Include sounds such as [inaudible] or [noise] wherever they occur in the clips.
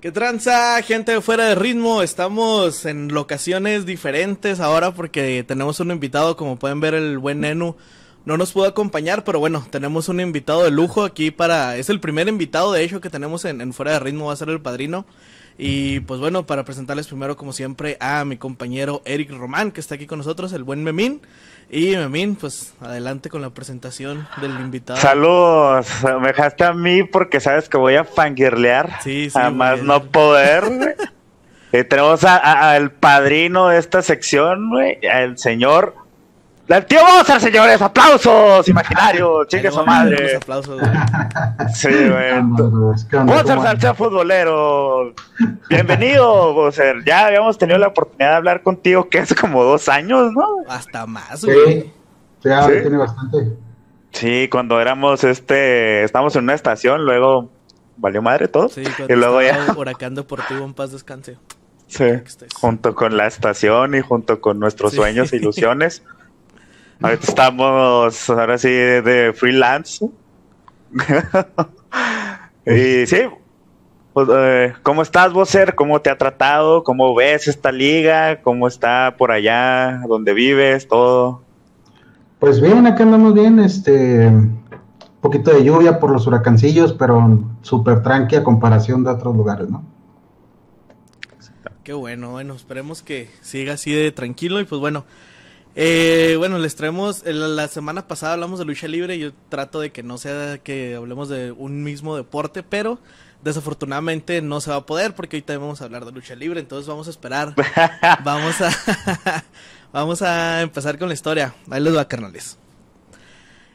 ¿Qué tranza, gente de fuera de ritmo? Estamos en locaciones diferentes ahora porque tenemos un invitado, como pueden ver el buen Nenu no nos pudo acompañar, pero bueno, tenemos un invitado de lujo aquí para... Es el primer invitado, de hecho, que tenemos en, en Fuera de Ritmo, va a ser el padrino. Y pues bueno, para presentarles primero, como siempre, a mi compañero Eric Román, que está aquí con nosotros, el buen Memín. Y Memín, pues adelante con la presentación del invitado. Saludos, me dejaste a mí porque sabes que voy a fangirlear. Sí, sí. Además no poder. y [laughs] tenemos al padrino de esta sección, güey, el señor el tío Mozart, señores, aplausos imaginarios, chingue su madre. Aplausos, [laughs] sí, güey. Mozart salsa futbolero. Bienvenido, Mozart. Ya habíamos tenido la oportunidad de hablar contigo que hace como dos años, ¿no? Hasta más, güey. Sí, ya tiene bastante. Sí, cuando éramos este, estábamos en una estación, luego valió madre todo. Sí, y luego ya. Huracán Deportivo en paz descanse. Sí, junto con la estación y junto con nuestros sueños e ilusiones. [laughs] Ahorita estamos, ahora sí, de freelance. [laughs] y sí, pues, eh, ¿cómo estás, Boser? ¿Cómo te ha tratado? ¿Cómo ves esta liga? ¿Cómo está por allá, donde vives, todo? Pues bien, acá andamos bien, este, un poquito de lluvia por los huracancillos, pero súper tranqui a comparación de otros lugares, ¿no? Qué bueno, bueno, esperemos que siga así de tranquilo y pues bueno, eh, bueno, les traemos, la semana pasada hablamos de lucha libre, yo trato de que no sea que hablemos de un mismo deporte, pero desafortunadamente no se va a poder porque ahorita vamos a hablar de lucha libre, entonces vamos a esperar, [laughs] vamos a, [laughs] vamos a empezar con la historia, ahí les va carnales.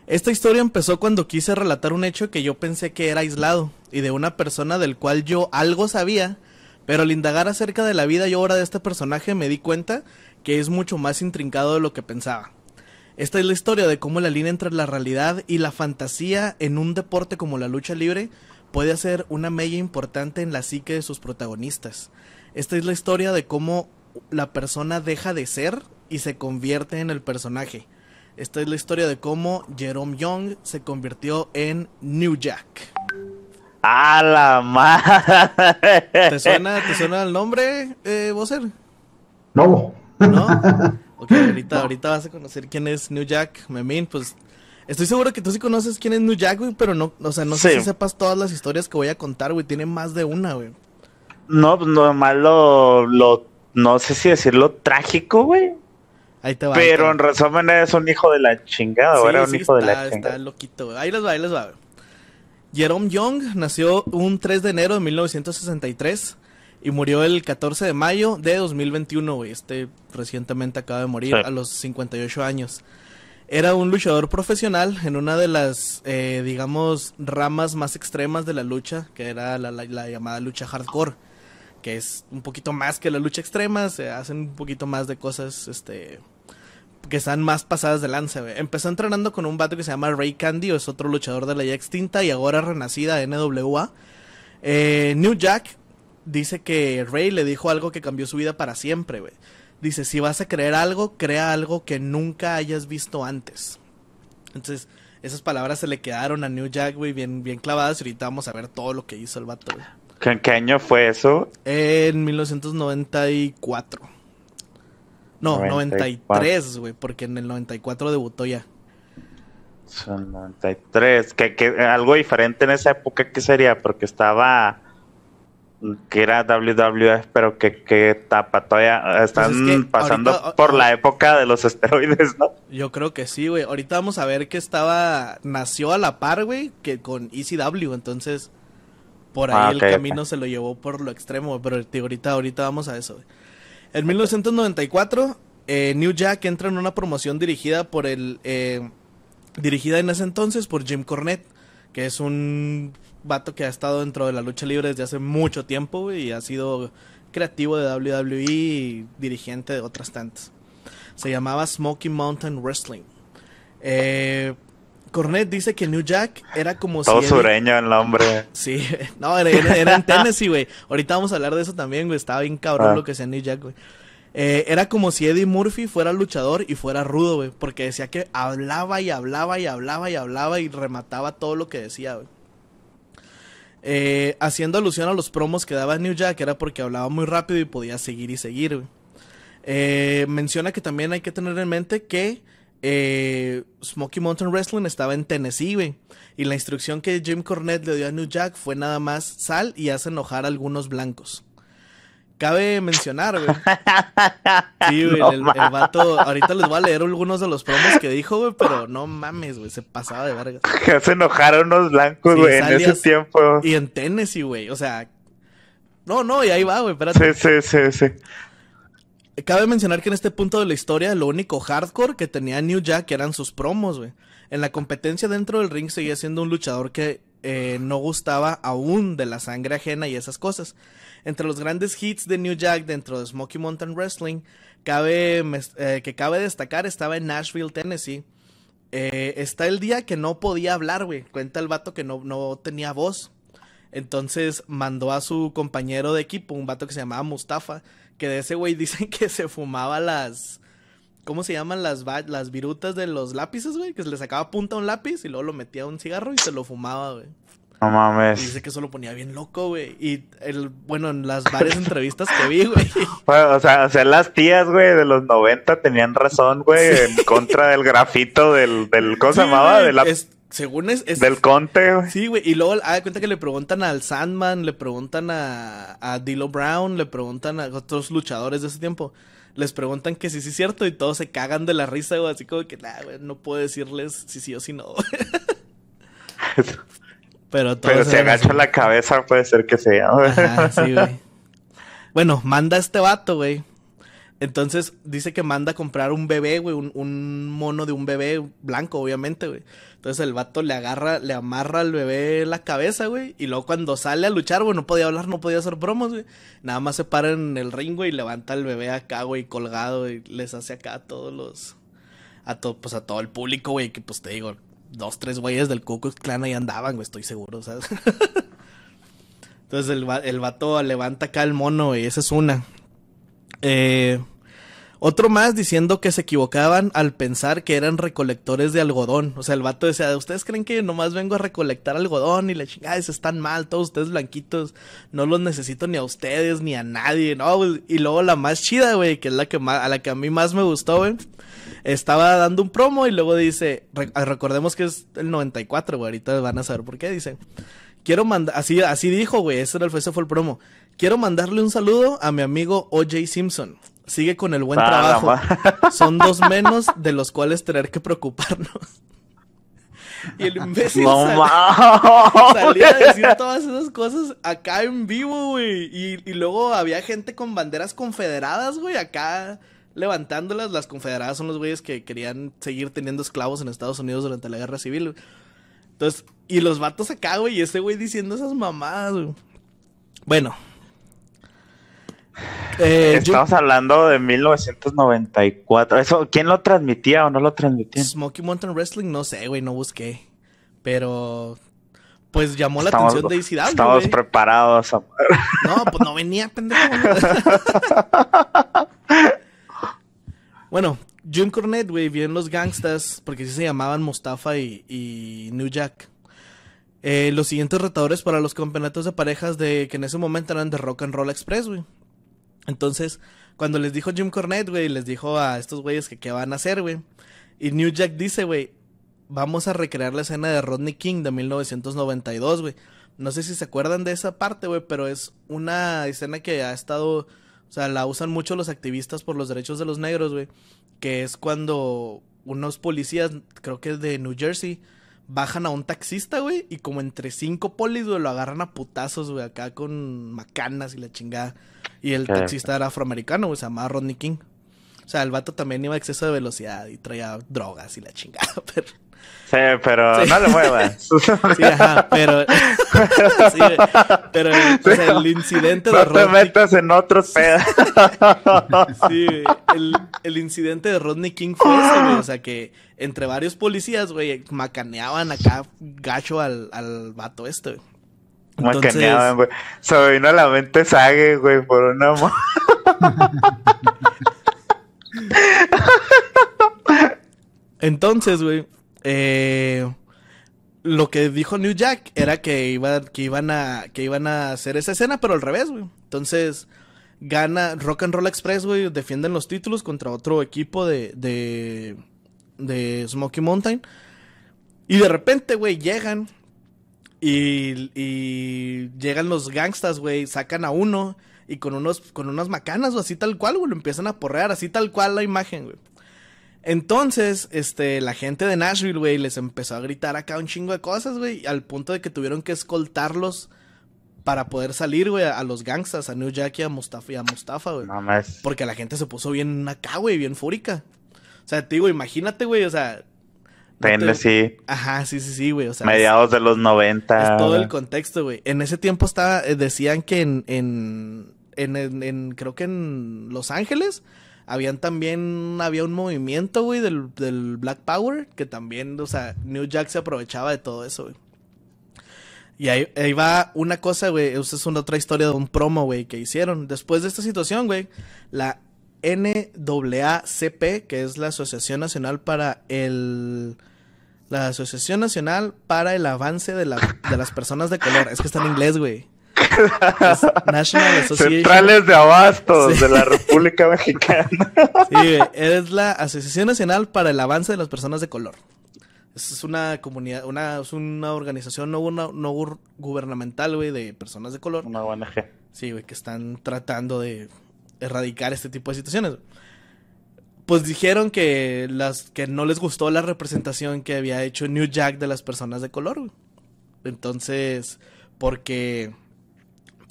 Esta historia empezó cuando quise relatar un hecho que yo pensé que era aislado y de una persona del cual yo algo sabía, pero al indagar acerca de la vida y obra de este personaje me di cuenta que es mucho más intrincado de lo que pensaba. Esta es la historia de cómo la línea entre la realidad y la fantasía en un deporte como la lucha libre puede hacer una mella importante en la psique de sus protagonistas. Esta es la historia de cómo la persona deja de ser y se convierte en el personaje. Esta es la historia de cómo Jerome Young se convirtió en New Jack. ¡A la madre! ¿Te suena, ¿te suena el nombre, eh, No. ¿No? [laughs] Ok, ahorita, ahorita vas a conocer quién es New Jack, Memín, pues estoy seguro que tú sí conoces quién es New Jack, güey, pero no, o sea, no sé si sepas todas las historias que voy a contar, güey, tiene más de una, güey. No, pues nomás lo, lo, no sé si decirlo trágico, güey. Ahí te va. Pero en resumen es un hijo de la chingada, sí, era un hijo de la chingada. Está loquito, güey. Ahí les va, ahí les va, güey. Jerome Young nació un 3 de enero de 1963 y murió el 14 de mayo de 2021, güey. Este recientemente acaba de morir a los 58 años. Era un luchador profesional en una de las, eh, digamos, ramas más extremas de la lucha, que era la, llamada lucha hardcore, que es un poquito más que la lucha extrema, se hacen un poquito más de cosas, este, que están más pasadas de lanza, güey. Empezó entrenando con un vato que se llama Ray Candy, es otro luchador de la ya extinta y ahora renacida NWA. Eh, New Jack dice que Ray le dijo algo que cambió su vida para siempre, güey. Dice, si vas a creer algo, crea algo que nunca hayas visto antes. Entonces, esas palabras se le quedaron a New Jack, güey, bien, bien clavadas. Y ahorita vamos a ver todo lo que hizo el vato, güey. ¿En qué año fue eso? En 1994. No, 93, güey, porque en el 94 debutó ya. Son 93. ¿Qué, qué, algo diferente en esa época, ¿qué sería? Porque estaba que era WWF, pero que, qué etapa todavía pues están pasando por la época de los esteroides, ¿no? Yo creo que sí, güey. Ahorita vamos a ver que estaba, nació a la par, güey, que con ECW, entonces por ahí ah, el camino se lo llevó por lo extremo, pero ahorita, ahorita vamos a eso, güey. En 1994, eh, New Jack entra en una promoción dirigida por el, eh, dirigida en ese entonces por Jim Cornette, que es un vato que ha estado dentro de la lucha libre desde hace mucho tiempo, güey, y ha sido creativo de WWE y dirigente de otras tantas. Se llamaba Smoky Mountain Wrestling. Eh, Cornet dice que New Jack era como Todo sureño el nombre. Sí, [laughs] no, era, en Tennessee, güey. Ahorita vamos a hablar de eso también, güey. Estaba bien cabrón ah. lo que sea New Jack, güey. Eh, era como si Eddie Murphy fuera luchador y fuera rudo, güey. Porque decía que hablaba y hablaba y hablaba y hablaba y remataba todo lo que decía, güey. Eh, haciendo alusión a los promos que daba New Jack, era porque hablaba muy rápido y podía seguir y seguir. Eh, menciona que también hay que tener en mente que eh, Smoky Mountain Wrestling estaba en Tennessee. Y la instrucción que Jim Cornette le dio a New Jack fue nada más sal y haz enojar a algunos blancos. Cabe mencionar, güey. [laughs] Sí, güey, el, vato. Ahorita les voy a leer algunos de los promos que dijo, güey, pero no mames, güey, se pasaba de verga. [laughs] Se enojaron unos blancos, güey, en ese tiempo. Y en Tennessee, güey, o sea. No, no, y ahí va, güey, espérate. Sí, sí, sí, sí. Cabe mencionar que en este punto de la historia, lo único hardcore que tenía New Jack eran sus promos, güey. En la competencia dentro del ring seguía siendo un luchador que eh, no gustaba aún de la sangre ajena y esas cosas. Entre los grandes hits de New Jack dentro de Smoky Mountain Wrestling, cabe, eh, que cabe destacar estaba en Nashville, Tennessee. Eh, está el día que no podía hablar, güey. Cuenta el vato que no, no tenía voz. Entonces mandó a su compañero de equipo, un vato que se llamaba Mustafa, que de ese güey [laughs] dicen que se fumaba las. ¿Cómo se llaman las, las virutas de los lápices, güey? Que se le sacaba punta a un lápiz y luego lo metía a un cigarro y se lo fumaba, güey. No mames. Y dice que eso lo ponía bien loco, güey. Y el, bueno, en las varias [laughs] entrevistas que vi, güey. o, sea, o sea, las tías, güey, de los 90 tenían razón, güey, en contra del grafito del, del ¿cómo se llamaba? De la... Según es, Del Conte, güey. Sí, güey. Y luego, ah, de cuenta que le preguntan al Sandman, le preguntan a, a Dilo Brown, le preguntan a otros luchadores de ese tiempo. Les preguntan que sí, sí es cierto y todos se cagan de la risa, güey. Así como que, nah, güey, no puedo decirles si sí o si no. [laughs] Pero, Pero si agacha la cabeza, puede ser que sea. sí, güey. Bueno, manda este vato, güey. Entonces dice que manda a comprar un bebé, güey, un, mono de un bebé blanco, obviamente, güey. Entonces el vato le agarra, le amarra al bebé la cabeza, güey. Y luego cuando sale a luchar, güey, no podía hablar, no podía hacer promos, güey. Nada más se para en el ring, güey, y levanta al bebé acá, güey, colgado, y les hace acá a todos los. A todo, pues a todo el público, güey, que pues te digo, dos, tres güeyes del Ku Clan ahí andaban, güey, estoy seguro, ¿sabes? [laughs] Entonces el, el vato levanta acá el mono, güey, esa es una. Eh. Otro más diciendo que se equivocaban al pensar que eran recolectores de algodón. O sea, el vato decía, ¿ustedes creen que nomás vengo a recolectar algodón y la chingada están mal, todos ustedes blanquitos, no los necesito ni a ustedes ni a nadie, ¿no? Y luego la más chida, güey, que es la que más, a la que a mí más me gustó, güey. Estaba dando un promo y luego dice, recordemos que es el 94, güey, ahorita van a saber por qué, dice. Quiero mandar, así, así dijo, güey, ese fue el promo. Quiero mandarle un saludo a mi amigo OJ Simpson sigue con el buen trabajo. Son dos [laughs] menos de los cuales tener que preocuparnos. Y el imbécil salía, a decir todas esas cosas acá en vivo, güey. Y, y, luego había gente con banderas confederadas, güey, acá levantándolas. Las confederadas son los güeyes que querían seguir teniendo esclavos en Estados Unidos durante la guerra civil. Entonces, y los vatos acá, güey, y ese güey diciendo esas mamadas, güey. Bueno, eh, Estamos hablando de 1994. Eso, ¿Quién lo transmitía o no lo transmitía? Smoky Mountain Wrestling, no sé, güey, no busqué. Pero, pues llamó la atención de Isidro. Estamos preparados. No, pues no venía, pendejo. [laughs] bueno, Jim Cornette, güey, bien los gangstas, porque sí se llamaban Mustafa y, New Jack. Eh, los siguientes retadores para los campeonatos de parejas de que en ese momento eran de Rock and Roll Express, güey. Entonces, cuando les dijo Jim Cornette, güey, les dijo a estos güeyes que qué van a hacer, güey. Y New Jack dice, güey, vamos a recrear la escena de Rodney King de 1992, güey. No sé si se acuerdan de esa parte, güey, pero es una escena que ha estado, o sea, la usan mucho los activistas por los derechos de los negros, güey. Que es cuando unos policías, creo que es de New Jersey, bajan a un taxista, güey, y como entre cinco polis, güey, lo agarran a putazos, güey, acá con macanas y la chingada. Y el taxista era afroamericano, güey, se llamaba Rodney King. O sea, el vato también iba a exceso de velocidad y traía drogas y la chingada, [laughs] pero... Sí, pero no le muevas. [laughs] Sí, ajá, pero. [laughs] sí, pero el incidente no de Rodney. No te metas en otros pedos. [laughs] sí, el, el, incidente de Rodney King fue ese, güey. O sea, que entre varios policías, güey, macaneaban acá gacho al, al vato este, güey. Macaneaban, güey. Se me vino a la mente Sage, güey, por una. Entonces, güey, eh, lo que dijo New Jack era que, iba, que, iban a, que iban a hacer esa escena, pero al revés, güey. Entonces, gana Rock and Roll Express, güey, defienden los títulos contra otro equipo de, de, de Smoky Mountain. Y de repente, güey, llegan y, y llegan los gangstas, güey, sacan a uno y con unos con unas macanas o así tal cual, güey, lo empiezan a porrear, así tal cual la imagen, güey. Entonces, este, la gente de Nashville, güey, les empezó a gritar acá un chingo de cosas, güey, al punto de que tuvieron que escoltarlos para poder salir, güey, a, los gangstas, a New Jack y a Mustafa, y a Mustafa, güey. Porque la gente se puso bien acá, güey, bien fúrica. O sea, te digo, imagínate, güey, o sea... sí. Ajá, sí, sí, sí, güey. O sea, Mediados de los 90. Es todo el contexto, güey. En ese tiempo estaba, eh, decían que en, en, en, creo que en Los Ángeles habían también, había un movimiento, güey, del, Black Power, que también, o sea, New Jack se aprovechaba de todo eso, güey. Y ahí, va una cosa, güey, es una otra historia de un promo, güey, que hicieron. Después de esta situación, güey, la NAACP, que es la Asociación Nacional para el... La Asociación Nacional para el Avance de, de las Personas de Color. Es que está en inglés, güey. National [laughs] Centrales de Abastos de la República Mexicana. Sí, es la Asociación Nacional para el Avance de las Personas de Color. Es una comunidad, una, es una organización no, no gubernamental, güey, de personas de color. Una ONG. Sí, güey, que están tratando de erradicar este tipo de situaciones. Pues dijeron que las que no les gustó la representación que había hecho New Jack de las personas de color, güey. Entonces, porque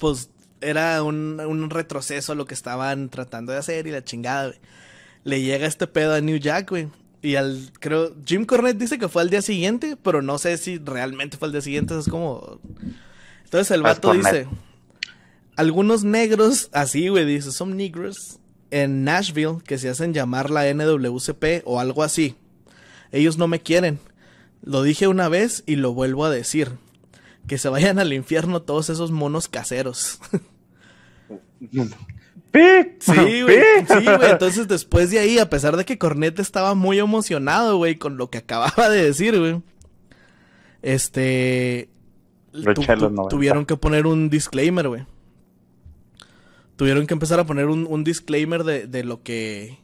pues era un, retroceso a lo que estaban tratando de hacer y la chingada, güey. Le llega este pedo a New Jack, güey. Y al, creo, Jim Cornette dice que fue al día siguiente, pero no sé si realmente fue al día siguiente, es como... Entonces el vato dice, algunos negros, así, güey, dice, son negros en Nashville que se hacen llamar la NWCP o algo así. Ellos no me quieren. Lo dije una vez y lo vuelvo a decir que se vayan al infierno todos esos monos caseros. Sí, güey. Sí, güey. Entonces, después de ahí, a pesar de que Cornet estaba muy emocionado, güey, con lo que acababa de decir, güey. Este. tuvieron que poner un disclaimer, güey. Tuvieron que empezar a poner un, disclaimer de, de, lo que.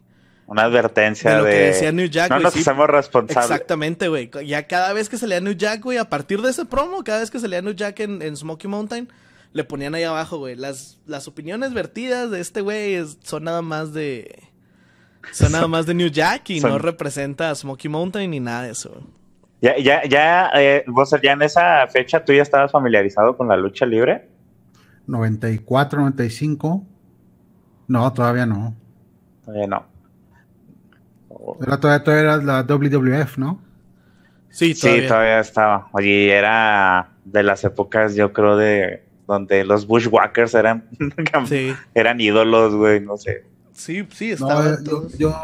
Una advertencia de. Lo que decía New Jack, no nos hacemos responsables. Exactamente, güey. Ya cada vez que salía New Jack, güey, a partir de ese promo, cada vez que salía New Jack en, en Smoky Mountain, le ponían ahí abajo, güey. Las, las opiniones vertidas de este güey son nada más de. Son nada más de New Jack y no representa a Smoky Mountain ni nada de eso. Ya, ya, ya, eh, vos ya en esa fecha tú ya estabas familiarizado con la lucha libre. 94, 95. No, todavía no. Todavía no. Era todavía, era la WWF, ¿no? Sí, todavía. Sí, todavía estaba. Oye, era de las épocas, yo creo, de donde los Bushwhackers eran, [laughs] eran ídolos, güey, no sé. Sí, sí, estaba. yo,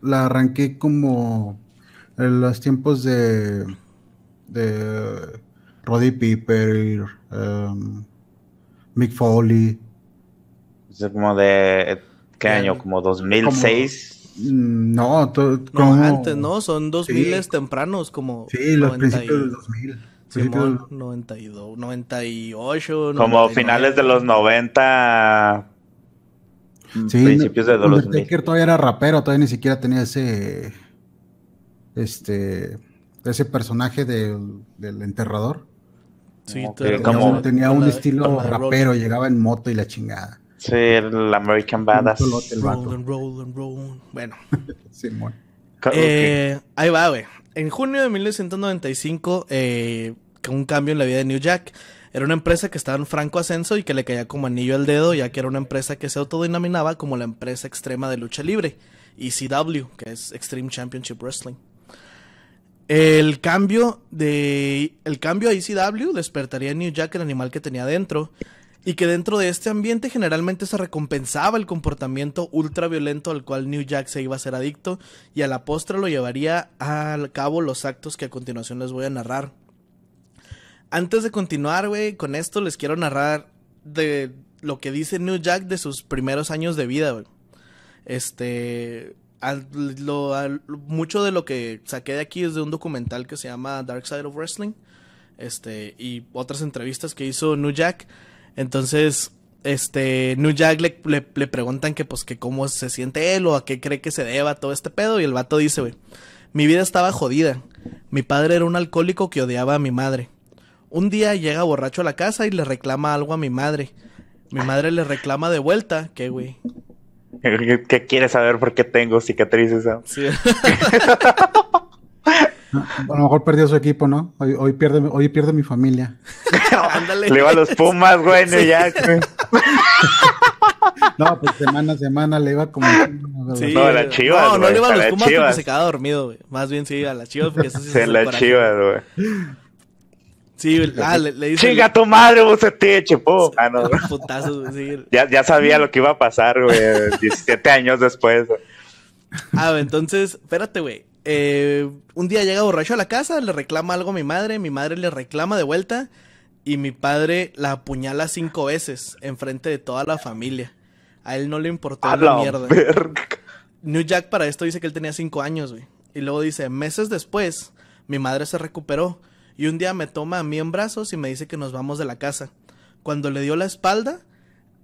la arranqué como en los tiempos de, de Roddy Piper, um, Mick Foley. Es como de, ¿qué año? Como 2006. Mm, no, no, antes, ¿no? Son 2000 tempranos, como. Sí, los principios del 2000. Simón, 92, 98. Como finales de los 90. Sí, principios de los Undertaker todavía era rapero, todavía ni siquiera tenía ese. Este. Ese personaje del, del enterrador. Sí, como, tenía un estilo rapero, llegaba en moto y la chingada. Sí, el American Badass. Bueno. Eh, ahí va, güey. En junio de 1995, eh, un cambio en la vida de New Jack. Era una empresa que estaba en franco ascenso y que le caía como anillo al dedo, ya que era una empresa que se autodenominaba como la empresa extrema de lucha libre, ECW, que es Extreme Championship Wrestling. El cambio de el cambio a ECW despertaría en New Jack el animal que tenía dentro y que dentro de este ambiente generalmente se recompensaba el comportamiento ultraviolento al cual New Jack se iba a ser adicto y a la postre lo llevaría al cabo los actos que a continuación les voy a narrar. Antes de continuar, güey, con esto les quiero narrar de lo que dice New Jack de sus primeros años de vida. Este, mucho de lo que saqué de aquí es de un documental que se llama Dark Side of Wrestling. Este, y otras entrevistas que hizo New Jack. Entonces, este, New Jack le, le, preguntan que, pues, que cómo se siente él o a qué cree que se deba todo este pedo. Y el vato dice, güey, mi vida estaba jodida. Mi padre era un alcohólico que odiaba a mi madre. Un día llega borracho a la casa y le reclama algo a mi madre. Mi madre le reclama de vuelta, ¿qué, güey? ¿Qué quiere saber por qué tengo cicatrices? Sí. [laughs] A lo mejor perdió su equipo, ¿no? Hoy, pierde, hoy pierde mi familia. [laughs] Le iba a los Pumas, güey, ya. [laughs] no, pues semana a semana le iba como. Sí, no, a la chivas. No, no le iba a los Pumas porque se quedaba dormido, güey. Más bien sí, a la chivas porque eso sí se la chivas, güey. Sí, ah, le, dice. Chinga tu madre, buceteche, po. Ah, no. [laughs] Putazos, sí. ya, ya sabía lo que iba a pasar, güey. 17 años después. Ah, entonces, espérate, güey. Eh, un día llega borracho a la casa, le reclama algo a mi madre, mi madre le reclama de vuelta y mi padre la apuñala cinco veces enfrente de toda la familia. A él no le importó la, mierda. New Jack para esto dice que él tenía cinco años, güey. Y luego dice, meses después, mi madre se recuperó y un día me toma a mí en brazos y me dice que nos vamos de la casa. Cuando le dio la espalda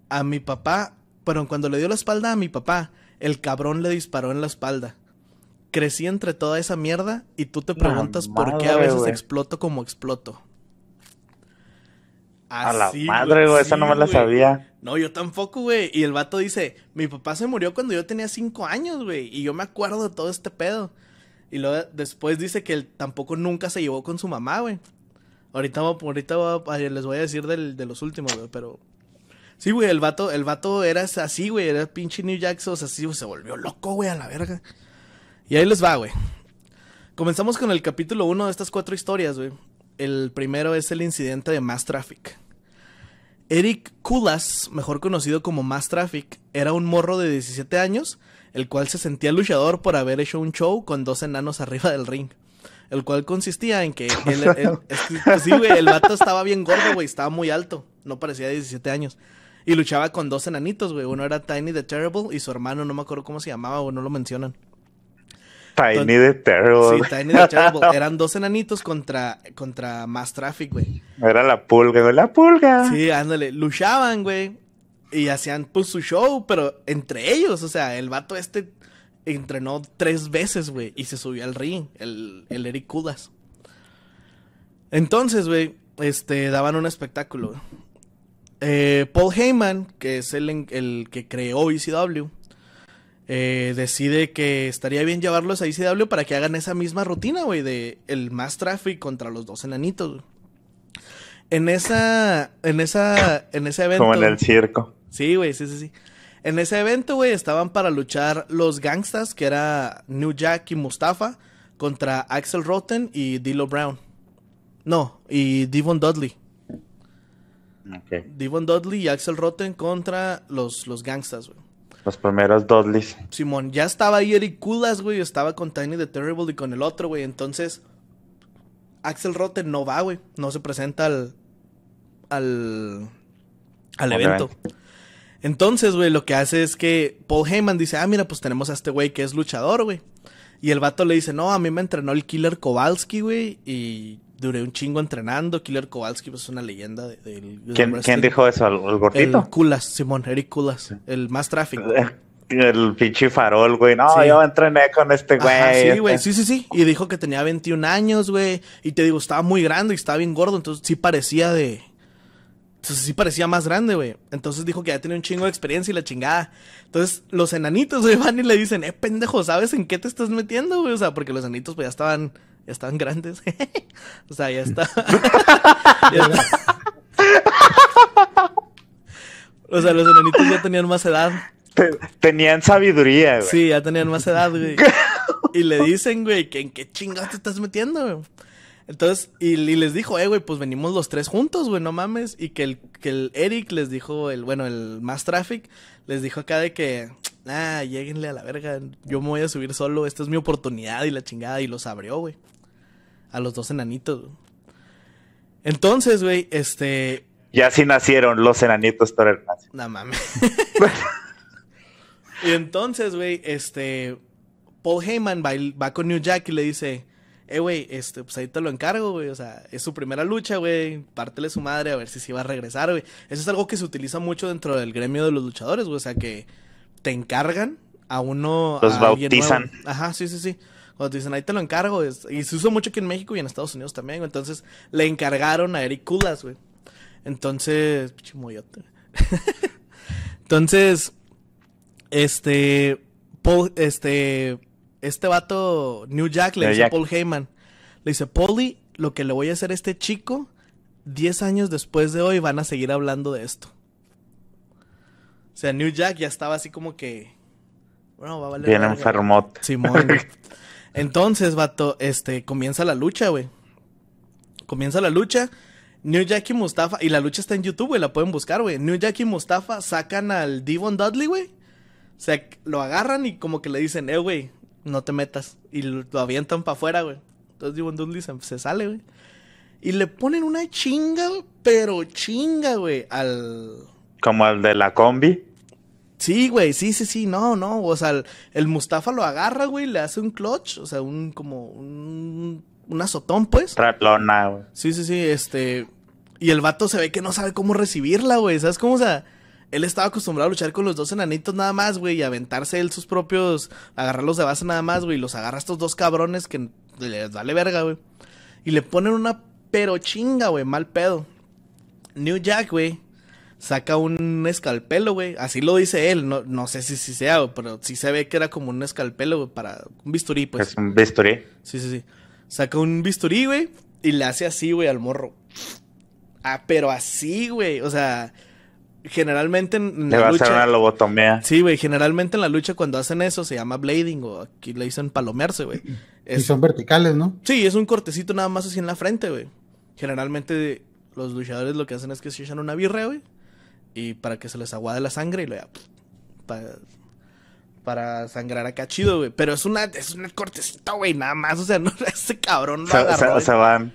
a mi papá, pero cuando le dio la espalda a mi papá, el cabrón le disparó en la espalda. Crecí entre toda esa mierda y tú te preguntas por qué a veces exploto como exploto. a la madre, güey, esa no me la sabía. No, yo tampoco, güey. Y el vato dice, mi papá se murió cuando yo tenía cinco años, güey. Y yo me acuerdo de todo este pedo. Y luego después dice que él tampoco nunca se llevó con su mamá, güey. Ahorita, ahorita les voy a decir de los últimos, güey, pero... Sí, güey, el vato, el vato era así, güey, era pinche New Jackson, o sea, así, se volvió loco, güey, a la verga. Y ahí les va, güey. Comenzamos con el capítulo 1 de estas cuatro historias, güey. El primero es el incidente de Mass Traffic. Eric Kulas, mejor conocido como Mass Traffic, era un morro de 17 años el cual se sentía luchador por haber hecho un show con dos enanos [laughs] arriba del ring. El cual consistía en que [laughs] él, sí, güey, el vato estaba bien gordo, güey, estaba muy alto, no parecía de 17 años. Y luchaba con dos enanitos, güey. Uno era Tiny the Terrible y su hermano, no me acuerdo cómo se llamaba, o no lo mencionan. Tiny the Terrible. Sí, Tiny the Terrible. [laughs] Eran dos enanitos contra, contra Mass Traffic, güey. Era la pulga, güey, la pulga. Sí, ándale. Luchaban, güey. Y hacían pues su show, pero entre ellos, o sea, el vato este entrenó tres veces, güey, y se subió al ring, el, el Eric Kudas. Entonces, güey, este, daban un espectáculo. Eh, Paul Heyman, que es el, el que creó ECW, eh, decide que estaría bien llevarlos a ECW para que hagan esa misma rutina, güey, de el más traffic contra los dos enanitos. En esa, en esa, en ese evento. Como en el circo. Sí, güey, sí, sí, sí. En ese evento, güey, estaban para luchar los gangstas, que era New Jack y Mustafa, contra Axel Rotten y Dilo Brown. No, y Devon Dudley. Okay. Devon Dudley y Axel Rotten contra los, los gangstas, güey. Los primeros Dudleys. Simón, ya estaba ahí Eric Kulas, güey. Estaba con Tiny the Terrible y con el otro, güey. Entonces, Axel Rotten no va, güey. No se presenta al. al. al evento. Entonces, güey, lo que hace es que Paul Heyman dice, ah, mira, pues tenemos a este güey que es luchador, güey. Y el vato le dice, no, a mí me entrenó el Killer Kowalski, güey, y duré un chingo entrenando. Killer Kowalski pues, es una leyenda del... ¿Quién, dijo eso? ¿El, gordito? El Kulas, Simón, Eric Kulas, el más tráfico. [laughs] El pinche farol, güey. No, yo entrené con este güey. sí, güey. Sí, sí, sí. Y dijo que tenía 21 años, güey. Y te digo, estaba muy grande y estaba bien gordo. Entonces sí parecía de entonces sí parecía más grande, güey. Entonces dijo que ya tenía un chingo de experiencia y la chingada. Entonces los enanitos, güey, van y le dicen, eh, pendejo, ¿sabes en qué te estás metiendo, güey? O sea, porque los enanitos, pues ya estaban, ya estaban grandes. [laughs] o sea, [laughs] ya está. o sea, los enanitos ya tenían más edad. Tenían sabiduría, güey. Sí, ya tenían más edad, güey. y le dicen, güey, que en qué chingados te estás metiendo, güey. Entonces, y, les dijo, eh, güey, pues venimos los tres juntos, güey, no mames. Y que el, que el Eric les dijo, el, bueno, el más traffic, les dijo acá de que, ah, lleguenle a la verga, yo me voy a subir solo, esta es mi oportunidad y la chingada, y los abrió, güey. A los dos enanitos, güey. Entonces, güey, este... Ya sí nacieron los enanitos para el No mames. [laughs] y entonces, güey, este... Paul Heyman va, va con New Jack y le dice eh, güey, este, pues ahí te lo encargo, güey. O sea, es su primera lucha, güey. Pártele su madre a ver si se va a regresar, güey. Eso es algo que se utiliza mucho dentro del gremio de los luchadores, güey. O sea, que te encargan a uno. Los bautizan. Ajá, sí, sí, sí. Cuando te dicen, ahí te lo encargo. Y se usa mucho aquí en México y en Estados Unidos también, güey. Entonces, le encargaron a Eric Kulas, güey. Entonces, chimoyote. [laughs] Entonces, este. Paul, este este vato, New Jack, le dice a Paul Heyman. Le dice, Paulie, lo que le voy a hacer a este chico, 10 años después de hoy van a seguir hablando de esto. O sea, New Jack ya estaba así como que... Bueno, va a valer... Bien enfermote. Simón. [laughs] Entonces, vato, este, comienza la lucha, güey. Comienza la lucha. New Jack y Mustafa, y la lucha está en YouTube, güey, la pueden buscar, güey. New Jack y Mustafa sacan al Devon Dudley, güey. O sea, lo agarran y como que le dicen, eh, güey, no te metas. Y lo, avientan para afuera, güey. Entonces Devon Dudley se, sale, güey. Y le ponen una chinga, pero chinga, güey, al... Como al de la combi. Sí, güey, sí, sí, sí, no, no. O sea, el, Mustafa lo agarra, güey, le hace un clutch, o sea, un como un, un azotón, pues. Tratlona, güey. Sí, sí, sí, este... Y el vato se ve que no sabe cómo recibirla, güey, ¿sabes cómo? O sea, él estaba acostumbrado a luchar con los dos enanitos nada más, güey, y aventarse él sus propios, agarrarlos de base nada más, güey, y los agarra a estos dos cabrones que les vale verga, güey. Y le ponen una pero chinga, güey, mal pedo. New Jack, güey, saca un escalpelo, güey. Así lo dice él, no, no sé si, si sea, pero sí se ve que era como un escalpelo, güey, para un bisturí, pues. Es un bisturí. Sí, sí, sí. Saca un bisturí, güey, y le hace así, güey, al morro. Ah, pero así, güey, o sea generalmente en Le va a hacer una lobotomía. Sí, güey, generalmente en la lucha cuando hacen eso se llama blading o aquí le dicen palomearse, güey. Y son verticales, ¿no? Sí, es un cortecito nada más así en la frente, güey. Generalmente los luchadores lo que hacen es que se echan una birra, güey, y para que se les aguade la sangre y lo ya para, para sangrar acá chido, güey. Pero es una es un cortecito, güey, nada más, o sea, no [laughs] ese cabrón no agarró, se van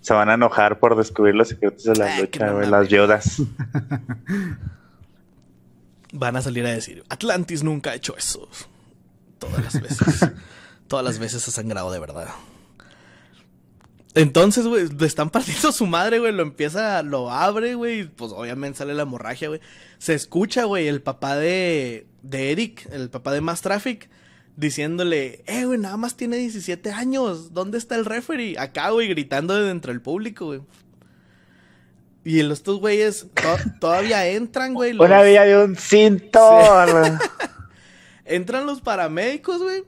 se van a enojar por descubrir los secretos de la lucha, güey, las yodas. [laughs] Van a salir a decir, Atlantis nunca ha hecho eso. Todas las veces. [laughs] Todas las veces ha sangrado de verdad. Entonces, güey, le están partiendo su madre, güey. Lo empieza, lo abre, güey. Pues obviamente sale la hemorragia, güey. Se escucha, güey, el papá de, de Eric, el papá de Mass Traffic, diciéndole, eh, güey, nada más tiene 17 años, ¿dónde está el referee? Acá, güey, gritando de dentro del público, güey. Y estos güeyes todavía entran, güey. Una vía de un cinto. [laughs] entran los paramédicos, güey.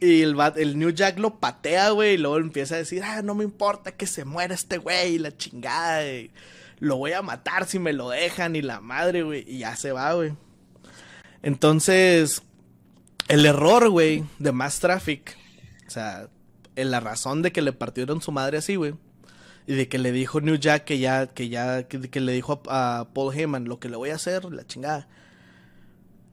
Y el, New Jack lo patea, güey. Y luego empieza a decir, ah, no me importa que se muera este güey. La chingada, Lo voy a matar si me lo dejan. Y la madre, güey. Y ya se va, güey. Entonces, el error, güey, de Mass Traffic, o sea, la razón de que le partieron su madre así, güey, y de que le dijo New Jack que ya, que ya, que, le dijo a, Paul Heyman lo que le voy a hacer, la chingada.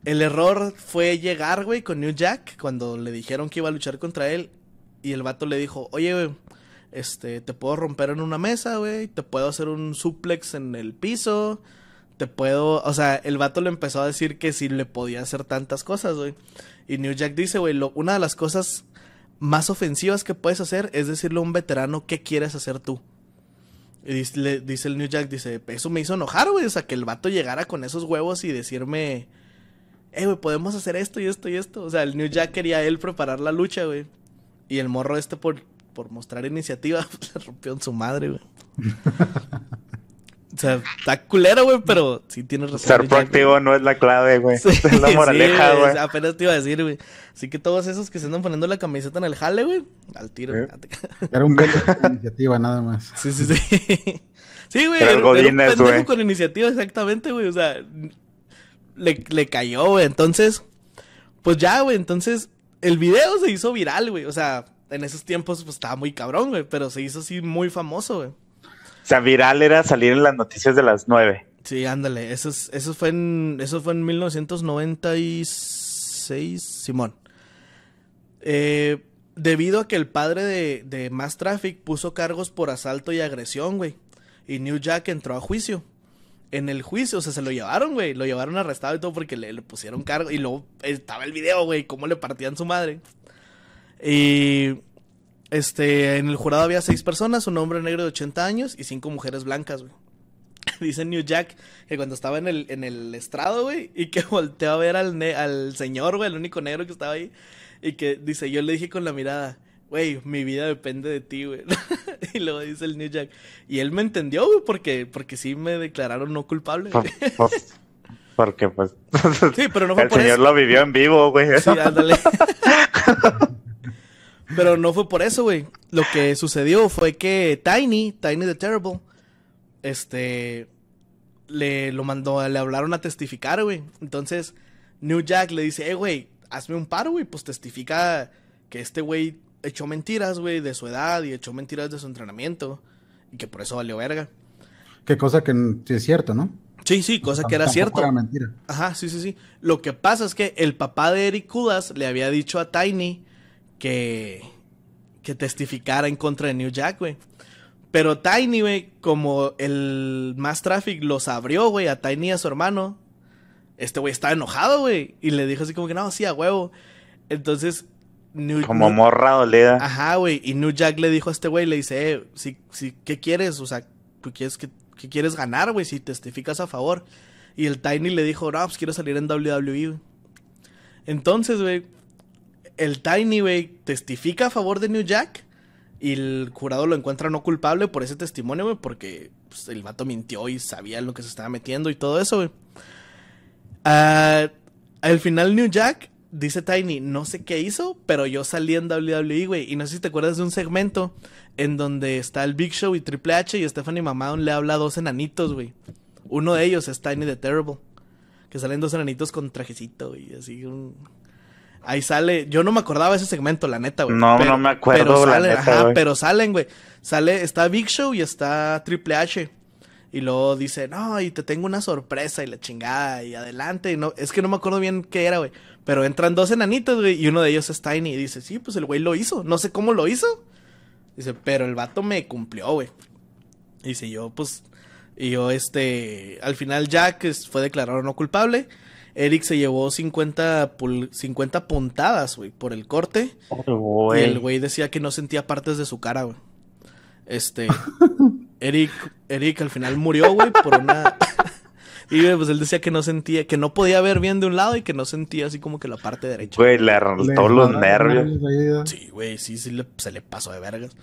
El error fue llegar, güey, con New Jack cuando le dijeron que iba a luchar contra él y el vato le dijo, oye, güey, este, te puedo romper en una mesa, güey, te puedo hacer un suplex en el piso, te puedo, o sea, el vato le empezó a decir que sí le podía hacer tantas cosas, güey. Y New Jack dice, güey, una de las cosas más ofensivas que puedes hacer es decirle a un veterano qué quieres hacer tú. Y dice, dice el New Jack, dice, eso me hizo enojar, güey. O sea, que el vato llegara con esos huevos y decirme, eh, güey, podemos hacer esto y esto y esto. O sea, el New Jack quería él preparar la lucha, güey. Y el morro este por, por mostrar iniciativa, [laughs] le rompió en su madre, güey. O sea, está culero, güey, pero sí tienes razón. Ser proactivo no es la clave, güey. [laughs] es la moraleja, güey. apenas te iba a decir, güey. Así que todos esos que se andan poniendo la camiseta en el jale, güey, al tiro. Era un pendejo con iniciativa, nada más. Sí, sí, sí. [laughs] Sí, güey. Era, un pendejo con iniciativa, exactamente, güey. O sea, le, le cayó, güey. Entonces, pues ya, güey. Entonces, el video se hizo viral, güey. O sea, en esos tiempos pues estaba muy cabrón, güey, pero se hizo así muy famoso, güey. O sea, viral era salir en las noticias de las nueve. Sí, ándale, eso, eso, fue en, eso fue en 1996, Simón. Eh, debido a que el padre de, de Mass Traffic puso cargos por asalto y agresión, güey. Y New Jack entró a juicio. En el juicio, o sea, se lo llevaron, güey. Lo llevaron arrestado y todo porque le, pusieron cargo. Y luego estaba el video, güey, cómo le partían su madre. Y este, en el jurado había seis personas, un hombre negro de 80 años y cinco mujeres blancas, güey. [laughs] Dice New Jack que cuando estaba en el, en el estrado, güey, y que [laughs] volteó a ver al, al señor, güey, el único negro que estaba ahí, y que dice, yo le dije con la mirada, güey, mi vida depende de ti, güey. [laughs] y luego dice el New Jack, y él me entendió, güey, porque, porque sí me declararon no culpable. porque pues... [laughs] sí, pero no fue el señor lo vivió en vivo, güey. Sí, ándale. [laughs] Pero no fue por eso, güey. Lo que sucedió fue que Tiny, Tiny the Terrible, este, le lo mandó, le hablaron a testificar, güey. Entonces, New Jack le dice, eh, güey, hazme un paro, güey, pues testifica que este güey echó mentiras, güey, de su edad y echó mentiras de su entrenamiento y que por eso valió verga. Qué cosa que es cierto, ¿no? Sí, sí, cosa que era cierto. Era mentira. Ajá, sí, sí, sí. Lo que pasa es que el papá de Eric Kudas le había dicho a Tiny que, que testificara en contra de New Jack, güey. Pero Tiny, güey, como el Mass Traffic los abrió, güey, a Tiny y a su hermano, este güey estaba enojado, güey. Y le dijo así como que no, sí, a huevo. Entonces, New, Como morra dolida. Ajá, güey. Y New Jack le dijo a este güey, le dice, eh, si, si, ¿qué quieres? O sea, ¿tú quieres que, quieres ganar, güey? Si testificas a favor. Y el Tiny le dijo, no, pues quiero salir en WWE, Entonces, güey, el Tiny, güey, testifica a favor de New Jack. Y el jurado lo encuentra no culpable por ese testimonio, güey, porque pues, el vato mintió y sabía lo que se estaba metiendo y todo eso, güey. Ah, al final, New Jack dice Tiny, no sé qué hizo, pero yo salí en WWE, güey. Y no sé si te acuerdas de un segmento en donde está el Big Show y Triple H y Stephanie Mamadon le habla a dos enanitos, güey. Uno de ellos es Tiny the Terrible. Que salen dos enanitos con trajecito, y así un Ahí sale, yo no me acordaba de ese segmento, la neta, güey. No, no me acuerdo, pero salen, ajá, pero salen, güey. Sale, está Big Show y está Triple H. Y luego dice, no, y te tengo una sorpresa y la chingada y adelante. Y no, es que no me acuerdo bien qué era, güey. Pero entran dos enanitos, güey, y uno de ellos es Tiny. Y dice, sí, pues el güey lo hizo. No sé cómo lo hizo. Dice, pero el vato me cumplió, güey. Dice, yo, pues, y yo, este, al final Jack fue declarado no culpable. Eric se llevó 50, 50 puntadas, güey, por el corte. y el güey decía que no sentía partes de su cara, güey. Este. [laughs] Eric, Eric al final murió, güey, por una. [laughs] y pues él decía que no sentía, que no podía ver bien de un lado y que no sentía así como que la parte derecha. Güey, le arrancó los nervios. Sí, güey, sí, sí se le pasó de vergas.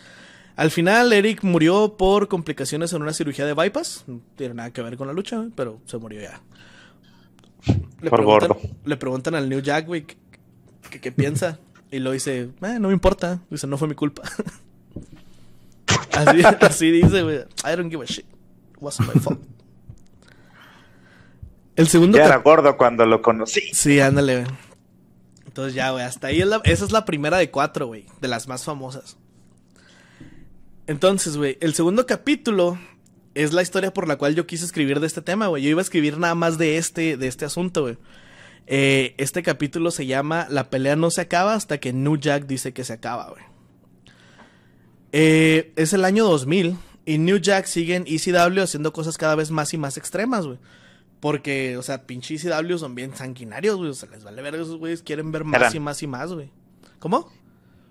Al final, Eric murió por complicaciones en una cirugía de bypass. No tiene nada que ver con la lucha, pero se murió ya. Le Por gordo. Le preguntan al New Jack, güey, qué piensa. Y lo dice, eh, no me importa. Dice, no fue mi culpa. [laughs] así, dice, güey. I don't give a shit. It wasn't my fault. El segundo. Ya era gordo cuando lo conocí. Sí, ándale, güey. Entonces ya, güey, hasta ahí esa es la primera de cuatro, güey, de las más famosas. Entonces, güey, el segundo capítulo es la historia por la cual yo quise escribir de este tema, güey. Yo iba a escribir nada más de este, de este asunto, güey. Eh, este capítulo se llama La pelea no se acaba hasta que New Jack dice que se acaba, güey. Eh, es el año 2000 y New Jack sigue en ECW haciendo cosas cada vez más y más extremas, güey. Porque, o sea, pinche ECW son bien sanguinarios, güey. O sea, les vale ver esos güeyes quieren ver más y más y más, güey. ¿Cómo?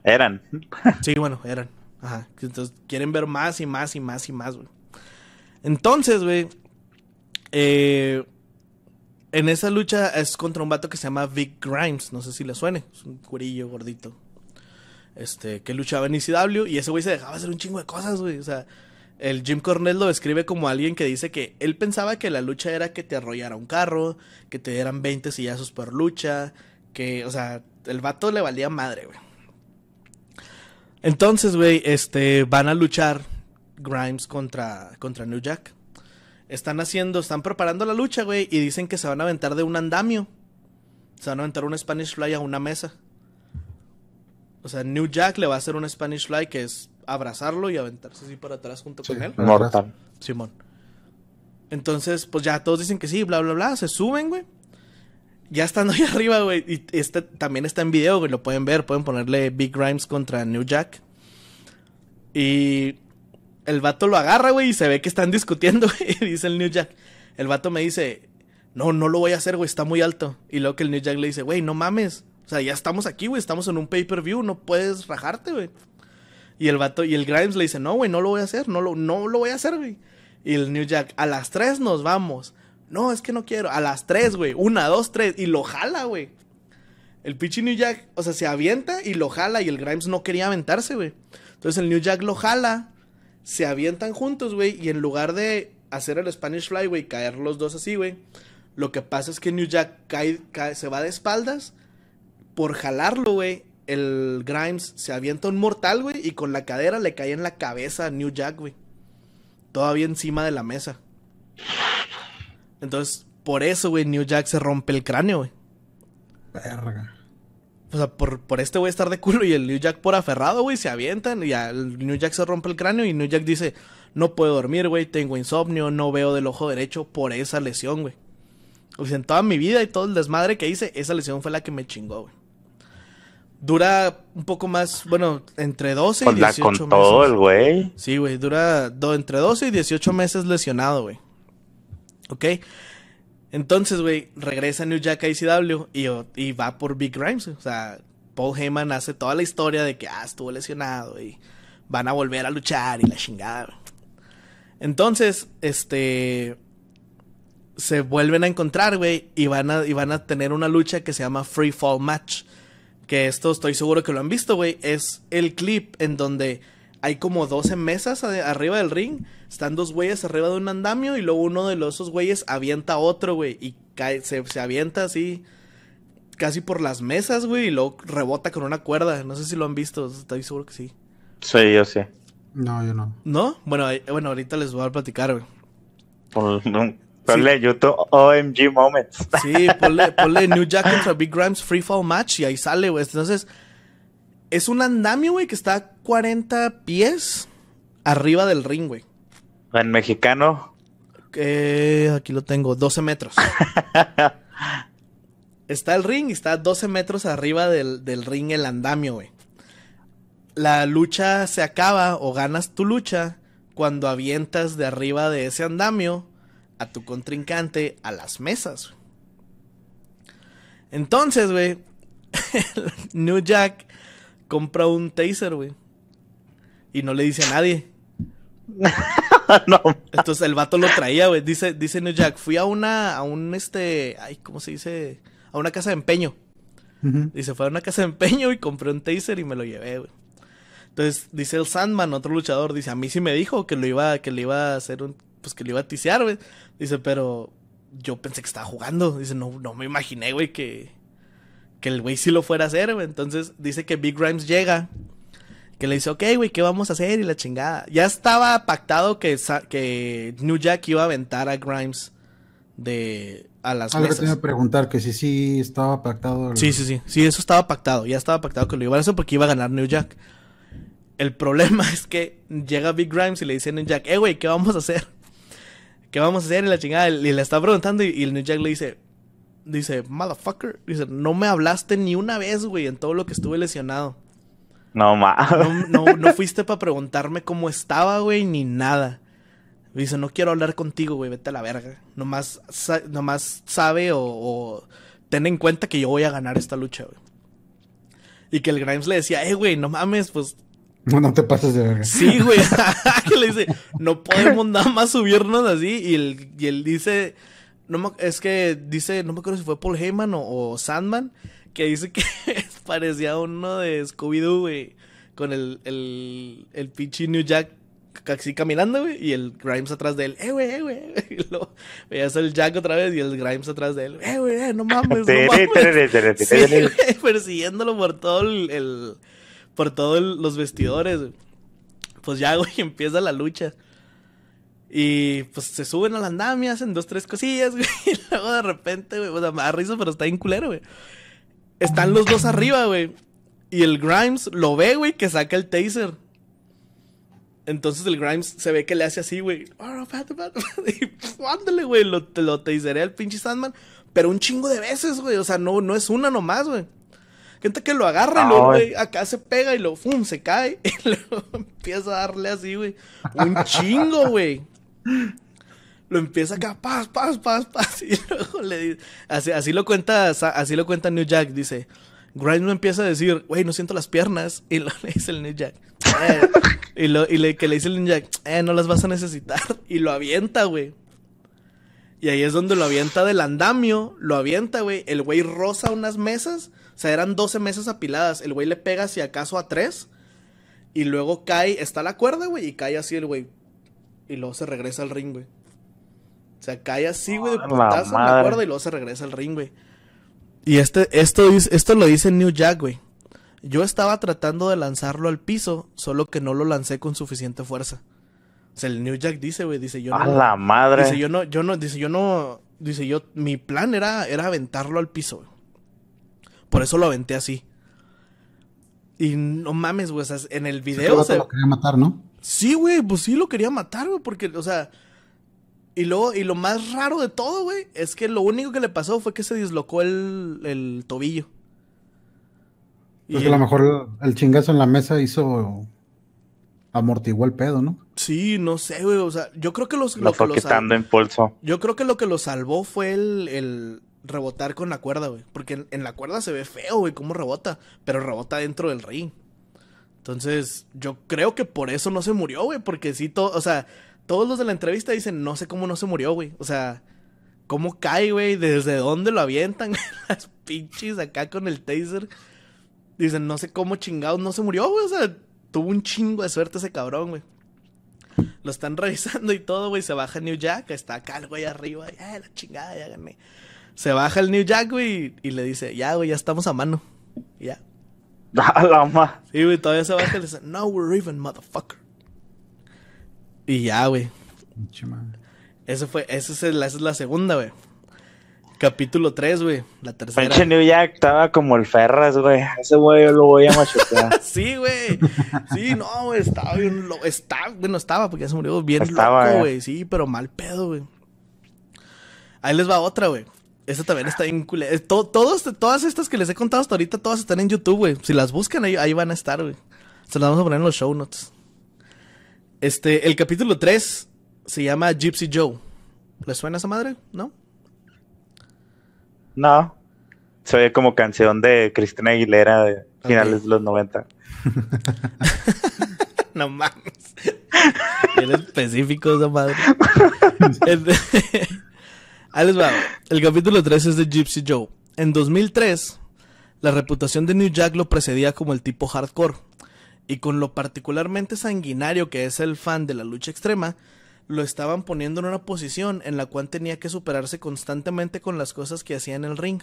Eran. [laughs] Sí, bueno, eran. Ajá. Entonces quieren ver más y más y más y más, güey. Entonces, güey, eh, en esa lucha es contra un vato que se llama Vic Grimes, no sé si le suene, es un curillo gordito. Este, que luchaba en ECW y ese güey se dejaba hacer un chingo de cosas, güey. O sea, el Jim Cornell lo describe como alguien que dice que él pensaba que la lucha era que te arrollara un carro, que te dieran 20 sillazos por lucha, que, o sea, el vato le valía madre, güey. Entonces, güey, este, van a luchar Grimes contra, contra New Jack. Están haciendo, están preparando la lucha, güey, y dicen que se van a aventar de un andamio. Se van a aventar un Spanish Fly a una mesa. O sea, New Jack le va a hacer un Spanish Fly que es abrazarlo y aventarse así para atrás junto con él. Mortal. Simón. Entonces, pues ya todos dicen que sí, bla, bla, bla. Se suben, güey. Ya estando ahí [laughs] arriba, güey. Y este también está en video, güey. Lo pueden ver. Pueden ponerle Big Grimes contra New Jack. Y el vato lo agarra, güey. Y se ve que están discutiendo, [laughs] güey. Dice el New Jack. El vato me dice, no, no lo voy a hacer, güey. Está muy alto. Y luego que el New Jack le dice, güey, no mames. O sea, ya estamos aquí, güey. Estamos en un pay-per-view. No puedes rajarte, güey. Y el vato, y el Grimes le dice, no, güey, no lo voy a hacer. No lo, no lo voy a hacer, güey. Y el New Jack, a las 3 nos vamos. No, es que no quiero. A las 3, güey. Una, dos, tres. Y lo jala, güey. El pinche New Jack, o sea, se avienta y lo jala. Y el Grimes no quería aventarse, güey. Entonces el New Jack lo jala. Se avientan juntos, güey. Y en lugar de hacer el Spanish Fly, güey, caer los dos así, güey. Lo que pasa es que New Jack cae, se va de espaldas. Por jalarlo, güey. El Grimes se avienta un mortal, güey. Y con la cadera le cae en la cabeza a New Jack, güey todavía encima de la mesa. Entonces, por eso, güey, New Jack se rompe el cráneo, güey. Verga. O sea, por, por este güey estar de culo y el New Jack por aferrado, güey, se avientan y el New Jack se rompe el cráneo y New Jack dice, no puedo dormir, güey, tengo insomnio, no veo del ojo derecho por esa lesión, güey. O sea, en toda mi vida y todo el desmadre que hice, esa lesión fue la que me chingó, güey. Dura un poco más, bueno, entre 12 y 18 con con todo el güey. Sí, güey, dura entre 12 y 18 meses lesionado, güey. ¿Ok? Entonces, güey, regresa New Jack a ICW y, y va por Big Grimes. O sea, Paul Heyman hace toda la historia de que, ah, estuvo lesionado y van a volver a luchar y la chingada. Entonces, este... Se vuelven a encontrar, güey, y, van a, y van a tener una lucha que se llama Free Fall Match que esto estoy seguro que lo han visto, güey, es el clip en donde hay como 12 mesas arriba del ring, están dos güeyes arriba de un andamio y luego uno de los esos güeyes avienta a otro, güey, y cae, se, avienta así casi por las mesas, güey, y luego rebota con una cuerda. No sé si lo han visto, estoy seguro que sí. Sí, yo sí. No, yo no. ¿No? Bueno, bueno ahorita les voy a platicar, güey. Ponle YouTube OMG Moments. Sí, ponle, [laughs] New Jack contra Big Grimes Free Fall Match y ahí sale, güey. Entonces, es un andamio, güey, que está a 40 pies arriba del ring, güey. En mexicano. aquí lo tengo, 12 metros. [laughs] está el ring y está a 12 metros arriba del, del ring el andamio, güey. La lucha se acaba o ganas tu lucha cuando avientas de arriba de ese andamio a tu contrincante a las mesas. Entonces, güey, [laughs] New Jack compra un taser, güey. Y no le dice a nadie. [laughs] no. Entonces el vato lo traía, güey. Dice, dice New Jack, fui a una, a un este, ay, ¿cómo se dice? A una casa de empeño. Dice, fue a una casa de empeño y compré un taser y me lo llevé, güey. Entonces dice el Sandman, otro luchador, dice, a mí sí me dijo que lo iba, que le iba a hacer un, pues que le iba a tisear, güey. Dice, pero yo pensé que estaba jugando. Dice, no, no me imaginé, güey, que, que el güey sí lo fuera a hacer, güey. Entonces dice que Big Grimes llega. Que le dice, ok, güey, ¿qué vamos a hacer? Y la chingada. Ya estaba pactado que, que New Jack iba a aventar a Grimes de a las Algo mesas. te iba a preguntar que si sí estaba pactado. Sí, sí, sí. Sí, eso estaba pactado. Ya estaba pactado que lo iba a hacer porque iba a ganar New Jack. El problema [laughs] es que llega Big Grimes y le dice a New Jack, eh, güey, ¿qué vamos a hacer? ¿Qué vamos a hacer? Y la chingada, y le está preguntando y, el New Jack le dice, dice, motherfucker, dice, no me hablaste ni una vez, güey, en todo lo que estuve lesionado. No, ma. No, no, fuiste para preguntarme cómo estaba, güey, ni nada. Dice, no quiero hablar contigo, güey, vete a la verga. Nomás, nomás sabe o, o, ten en cuenta que yo voy a ganar esta lucha, güey. Y que el Grimes le decía, eh, güey, no mames, pues no, no te pases de verga. Sí, güey. [laughs] [laughs] que le dice, no podemos nada más subirnos así. Y él, y él dice, no es que dice, no me acuerdo si fue Paul Heyman o, Sandman, que dice que [laughs] parecía uno de Scooby-Doo, güey. Con el, el, el pinche New Jack así caminando, güey, y el Grimes atrás de él, eh, güey, eh, güey. Y luego veías el Jack otra vez y el Grimes atrás de él, eh, güey, eh, no mames, no mames. sí, persiguiéndolo por todo el por todos los vestidores. Pues ya, [laughs] güey, empieza la lucha. Y pues se suben a la andamia, hacen dos, tres cosillas, [laughs] güey. Y luego de repente, güey, o sea, me da risa, pero está bien culero, güey. Están los dos arriba, güey. Y el Grimes lo ve, güey, que saca el taser. Entonces el Grimes se ve que le hace así, güey. [laughs] Y ándale, güey. Lo, lo taseré al pinche Sandman. Pero un chingo de veces, güey. O sea, no, no es una nomás, güey. Gente que lo agarra y luego, güey, acá se pega y lo, ¡fum! se cae. [laughs] Y luego empieza a darle así, güey. Un chingo, güey. Lo empieza acá, paz, paz, paz, paz. [laughs] Y luego le dice, así, así lo cuenta, así lo cuenta New Jack, dice. Grimes me empieza a decir, güey, no siento las piernas. Y lo [laughs] le dice el New Jack. Eh, y lo, y le, que le dice el New Jack, eh, no las vas a necesitar. Y lo avienta, güey. Y ahí es donde lo avienta del andamio, lo avienta, güey. El güey roza unas mesas, sea, eran 12 mesas apiladas. El güey le pega si acaso a tres. Y luego cae, está la cuerda, güey, y cae así el güey. Y luego se regresa al ring, güey. O sea, cae así, güey, de putazo en la cuerda y luego se regresa al ring, güey. Y este, esto, esto lo dice New Jack, güey. Yo estaba tratando de lanzarlo al piso, solo que no lo lancé con suficiente fuerza. O sea, el New Jack dice, güey, dice yo no. A la madre. Dice yo no, yo no, dice yo no, dice yo, mi plan era, era aventarlo al piso, güey. Por eso lo aventé así. Y no mames, güey, o sea, en el video. se... lo quería matar, ¿no? Sí, güey, pues sí lo quería matar, güey, porque, o sea, y luego, y lo más raro de todo, güey, es que lo único que le pasó fue que se dislocó el, el tobillo. Pues que a lo mejor el, chingazo en la mesa hizo. amortiguó el pedo, ¿no? Sí, no sé, güey. O sea, yo creo que los. Lo, fue quitando impulso. Yo creo que lo que lo salvó fue el, el rebotar con la cuerda, güey. Porque en, la cuerda se ve feo, güey, cómo rebota. Pero rebota dentro del ring. Entonces, yo creo que por eso no se murió, güey. Porque sí, todo. O sea, todos los de la entrevista dicen, no sé cómo no se murió, güey. O sea, cómo cae, güey, desde dónde lo avientan [laughs] las pinches acá con el taser. Dicen, no sé cómo chingados no se murió, güey. O sea, tuvo un chingo de suerte ese cabrón, güey. Lo están [laughs] revisando y todo, güey. Se baja New Jack, está acá el güey arriba. Ya, la chingada, ya gané. Se baja el New Jack, güey, y le dice, ya, güey, ya estamos a mano. Ya. [laughs] la ma. Sí, güey, todavía se baja y le dice, no, we're even, motherfucker. Y ya, güey. Eso fue, esa es, la, esa es la segunda, güey. Capítulo 3, güey. La tercera. Pinche New Jack estaba como el Ferras, güey. Ese güey yo lo voy a machucar. [laughs] sí, güey. Sí, no, güey. Estaba bien loco. Está, bueno, estaba porque ya se murió bien estaba, loco, eh. güey. Sí, pero mal pedo, güey. Ahí les va otra, güey. Esa también está bien culera. todos, todas estas que les he contado hasta ahorita, todas están en YouTube, güey. Si las buscan, ahí, ahí van a estar, güey. Se las vamos a poner en los show notes. Este, el capítulo 3 se llama Gypsy Joe. ¿Le suena esa madre? ¿No? No. Se oye como canción de Cristina Aguilera de finales de los 90. [laughs] no mames. Era específico esa madre. [laughs] [laughs] El capítulo 3 es de Gypsy Joe. En 2003, la reputación de New Jack lo precedía como el tipo hardcore y con lo particularmente sanguinario que es el fan de la lucha extrema, lo estaban poniendo en una posición en la cual tenía que superarse constantemente con las cosas que hacía en el ring.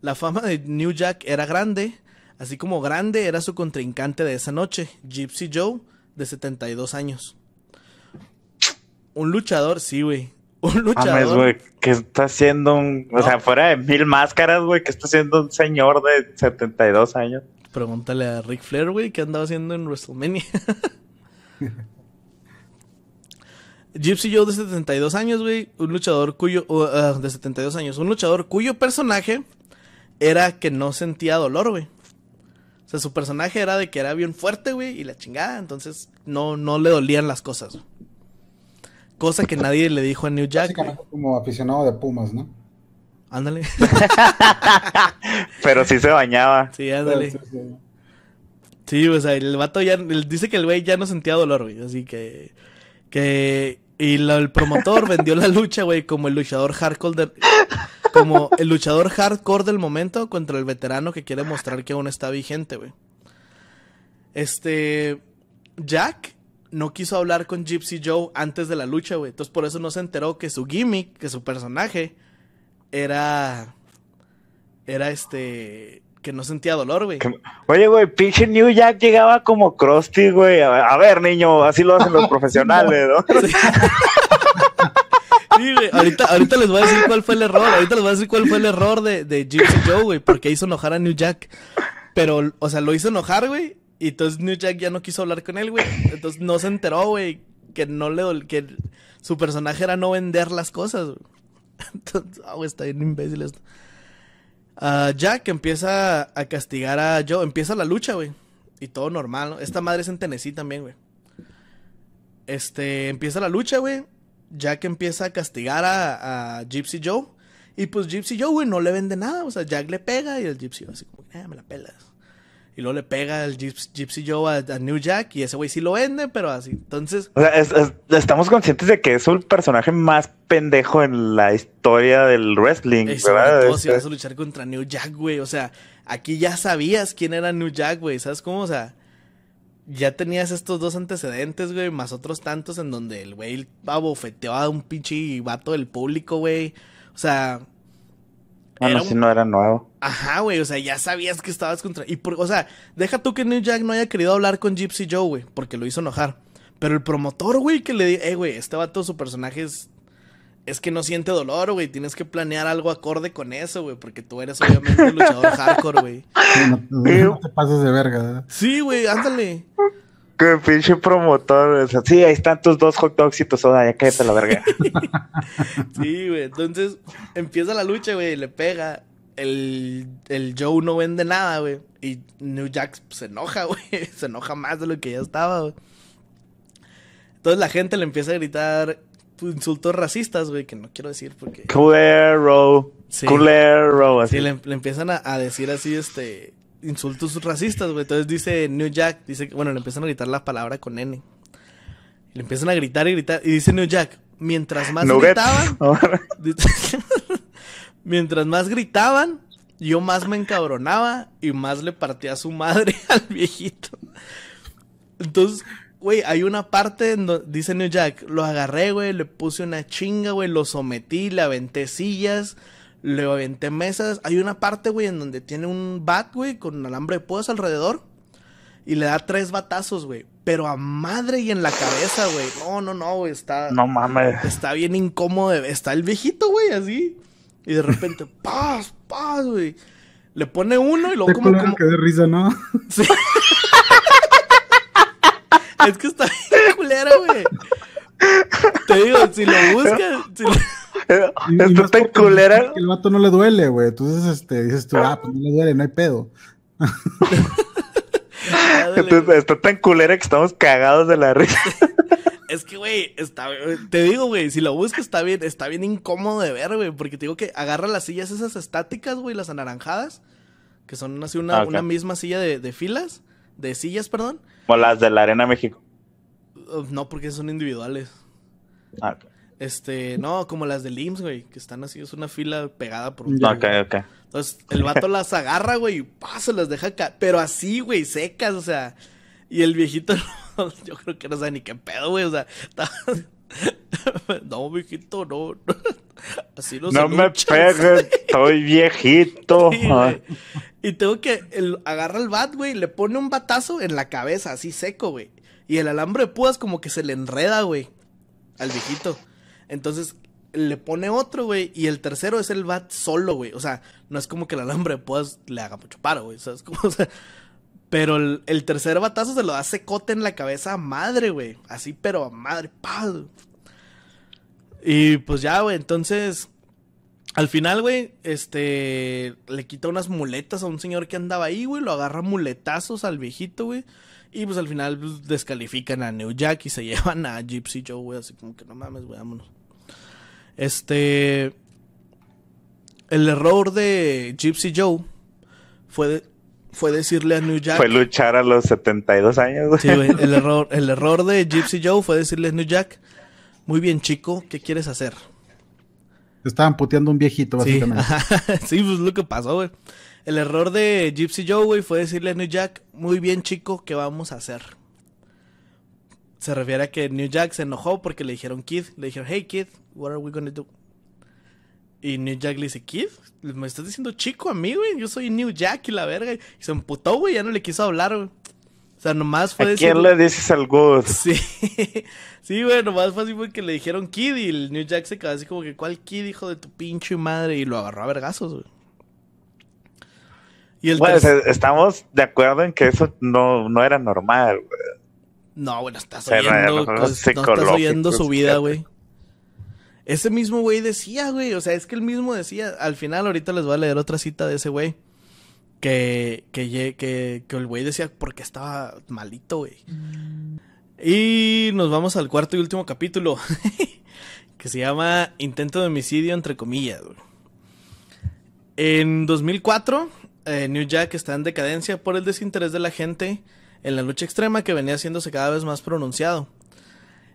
La fama de New Jack era grande, así como grande era su contrincante de esa noche, Gypsy Joe, de 72 años. Un luchador, sí, güey. Un luchador. güey, que está haciendo un. O sea, fuera de mil máscaras, güey, que está haciendo un señor de 72 años. Pregúntale a Rick Flair, güey, qué andaba haciendo en WrestleMania. [laughs] Gypsy Joe de 72 años, güey, un luchador cuyo uh, de 72 años, un luchador cuyo personaje era que no sentía dolor, güey. O sea, su personaje era de que era bien fuerte, güey, y la chingada, entonces no, no le dolían las cosas. Cosa que nadie le dijo a New Jack. Básicamente como aficionado de Pumas, ¿no? Ándale. [laughs] Pero sí se bañaba. Sí, ándale. Sí, o sea, el vato ya. dice que el güey ya no sentía dolor, güey. Así que. Que. Y el promotor vendió la lucha, güey, como el luchador hardcore como el luchador hardcore del momento contra el veterano que quiere mostrar que aún está vigente, güey. Este. Jack no quiso hablar con Gypsy Joe antes de la lucha, güey. Entonces por eso no se enteró que su gimmick, que su personaje, era. Era este. Que no sentía dolor, güey. Oye, güey, pinche New Jack llegaba como Krusty, güey. A, ver, niño, así lo hacen los [laughs] profesionales, ¿no? Sí. güey. Ahorita, ahorita les voy a decir cuál fue el error. Ahorita les voy a decir cuál fue el error de, de Gypsy Joe, güey. Porque hizo enojar a New Jack. Pero, o sea, lo hizo enojar, güey. Y entonces New Jack ya no quiso hablar con él, güey. Entonces no se enteró, güey, que no le que su personaje era no vender las cosas, güey. [laughs] Entonces, ah, está bien imbécil esto. Uh, Jack empieza a castigar a Joe. Empieza la lucha, güey. Y todo normal, ¿no? Esta madre es en Tennessee también, güey. Este, empieza la lucha, güey. Jack empieza a castigar a, Gypsy Joe. Y pues Gypsy Joe, güey, no le vende nada. O sea, Jack le pega y el Gypsy así como, eh, me la pelas. Y luego le pega el Gypsy, Joe a, New Jack y ese güey sí lo vende, pero así. Entonces... O sea, estamos conscientes de que es el personaje más pendejo en la historia del wrestling, ¿verdad? Todo si vas a luchar contra New Jack, güey. O sea, aquí ya sabías quién era New Jack, güey. ¿Sabes cómo? O sea, ya tenías estos dos antecedentes, güey, más otros tantos en donde el güey abofeteó a un pinche vato del público, güey. O sea. Bueno, si no era nuevo. Ajá, güey, o sea, ya sabías que estabas contra. Y por... O sea, deja tú que New Jack no haya querido hablar con Gypsy Joe, güey, porque lo hizo enojar. Pero el promotor, güey, que le di, eh, güey, este vato, su personaje es es que no siente dolor, güey. Tienes que planear algo acorde con eso, güey. Porque tú eres obviamente un luchador [laughs] hardcore, güey. no, te pases de verga. Sí, güey, ándale. Qué pinche promotor. O sea, sí, ahí están tus dos hot dogs y tu soda. Ya cállate la verga. [laughs] sí, güey. Entonces empieza la lucha, güey. Le pega. El, el Joe no vende nada, güey. Y New Jack se enoja, [laughs] güey. Se enoja más de lo que ya estaba, güey. Entonces la gente le empieza a gritar insultos racistas, güey, que no quiero decir porque... Culero. Sí. Culero, así. Sí, le, empiezan a, decir así, este, insultos racistas, güey. Entonces dice New Jack, dice, bueno, le empiezan a gritar la palabra con N. le empiezan a gritar y gritar. Y dice New Jack, mientras más gritaban... [laughs] [laughs] mientras más gritaban, yo más me encabronaba y más le partía a su madre [laughs] al viejito. Entonces, Güey, hay una parte en donde dice New Jack, lo agarré, güey, le puse una chinga, güey, lo sometí, le aventé sillas, le aventé mesas. Hay una parte, güey, en donde tiene un bat, güey, con alambre de púas alrededor. Y le da tres batazos, güey. Pero a madre y en la cabeza, güey. No, no, no, güey. Está. No mames. Está bien incómodo. Está el viejito, güey, así. Y de repente, [laughs] paz, paz, güey. Le pone uno y luego como. como... que de risa, ¿no? [laughs] Sí. Es que está bien culero, güey. Te digo, si lo buscas. Si lo... Esto está culera. El vato no le duele, güey. Entonces, este, dices tú, ah, pues no le duele, no hay pedo. Entonces, está tan culera que estamos cagados de la risa. [laughs] Es que, güey, está, te digo, güey, si lo buscas está bien, está bien incómodo de ver, güey, porque te digo que agarra las sillas esas estáticas, güey, las anaranjadas, que son así una, ah, una misma silla de, de, filas, de sillas, perdón, como las de la Arena México. Uh, no, porque son individuales. Ah, Este, no, como las de IMSS, güey, que están así, es una fila pegada por un. Ok, ok. Entonces, el vato las agarra, güey, y se las deja caer. Pero así, güey, secas, o sea. Y el viejito, [laughs] yo creo que no sabe ni qué pedo, güey, o sea. [laughs] no, viejito, no. [laughs] Así no No me pegues, estoy viejito. y tengo que el, agarra el bat, güey, le pone un batazo en la cabeza, así seco, güey. Y el alambre de púas como que se le enreda, güey, al viejito. Entonces le pone otro, güey, y el tercero es el bat solo, güey. O sea, no es como que el alambre de púas le haga mucho paro, güey. ¿Sabes [laughs] cómo? O sea, pero el, tercer batazo se lo da secote en la cabeza a madre, güey. Así, pero a madre, pa. Y pues ya, güey, entonces. Al final, güey, este. Le quita unas muletas a un señor que andaba ahí, güey. Lo agarra muletazos al viejito, güey. Y pues al final pues, descalifican a New Jack y se [laughs] llevan a Gypsy Joe, güey. Así como que no mames, güey, vámonos. Este. El error de Gypsy Joe fue, fue decirle a New Jack. Fue luchar a los 72 años, güey. Sí, güey. El error, el error de Gypsy Joe fue decirle a New Jack muy bien, chico, ¿qué quieres hacer? Estaban puteando un viejito, básicamente. [laughs] Sí, pues lo que pasó, güey. El error de Gypsy Joe, güey, fue decirle a New Jack, muy bien, chico, ¿qué vamos a hacer? Se refiere a que New Jack se enojó porque le dijeron Kid. Le dijeron, hey, Kid, what are we gonna do? Y New Jack le dice, Kid, me estás diciendo chico a mí, güey. Yo soy New Jack y la verga. Y se emputó, güey, ya no le quiso hablar, güey. O sea, nomás fue ¿A quién le dices al Good? [laughs] Sí. sí, güey, nomás fue así porque le dijeron Kid y el New Jack se quedó así como que, ¿cuál Kid, hijo de tu pinche madre? Y lo agarró a vergazos, güey. Y el bueno, estamos de acuerdo en que eso no, no era normal, güey. No, bueno, estás oyendo, no, estás oyendo su vida, güey. Ese mismo güey decía, güey, o sea, es que el mismo decía, al final ahorita les voy a leer otra cita de ese güey, que, que el güey decía porque estaba malito, güey. Y nos vamos al cuarto y último capítulo, [laughs] que se llama Intento de homicidio, entre comillas, güey. En 2004, eh, New Jack está en decadencia por el desinterés de la gente en la lucha extrema que venía haciéndose cada vez más pronunciado.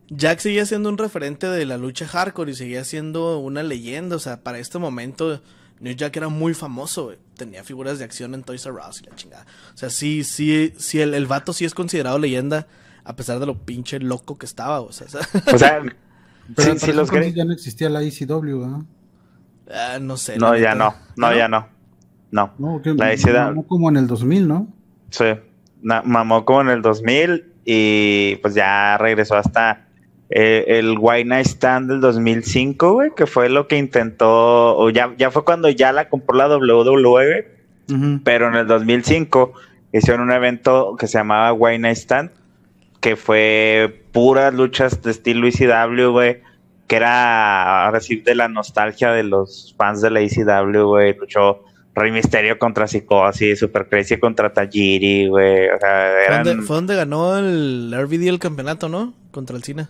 Jack seguía siendo un referente de la lucha hardcore y seguía siendo una leyenda. O sea, para este momento, New Jack era muy famoso. Tenía figuras de acción en Toys R Us y la chingada. O sea, sí, sí, sí, el, el vato sí es considerado leyenda, a pesar de lo pinche loco que estaba. O sea, [laughs] o sea pero sí, los ya no existía la ECW, ¿no? Ah, no sé. No, ya no. No, ya no. No. no la ECW. como en el 2000, ¿no? Sí. mamó como en el 2000 y pues ya regresó hasta eh, el White Night Stand del 2005, güey, que fue lo que intentó, o ya, ya fue cuando ya la compró la WWE, pero en el 2005 hicieron un evento que se llamaba White Night Stand, que fue puras luchas de estilo ECW, güey, que era ahora sí de la nostalgia de los fans de la ECW, güey, luchó Rey Misterio contra Psicosis, Super Crazy contra Tajiri, güey. O sea, eran... fue, donde, ganó el RVD el campeonato, ¿no? Contra el Cina.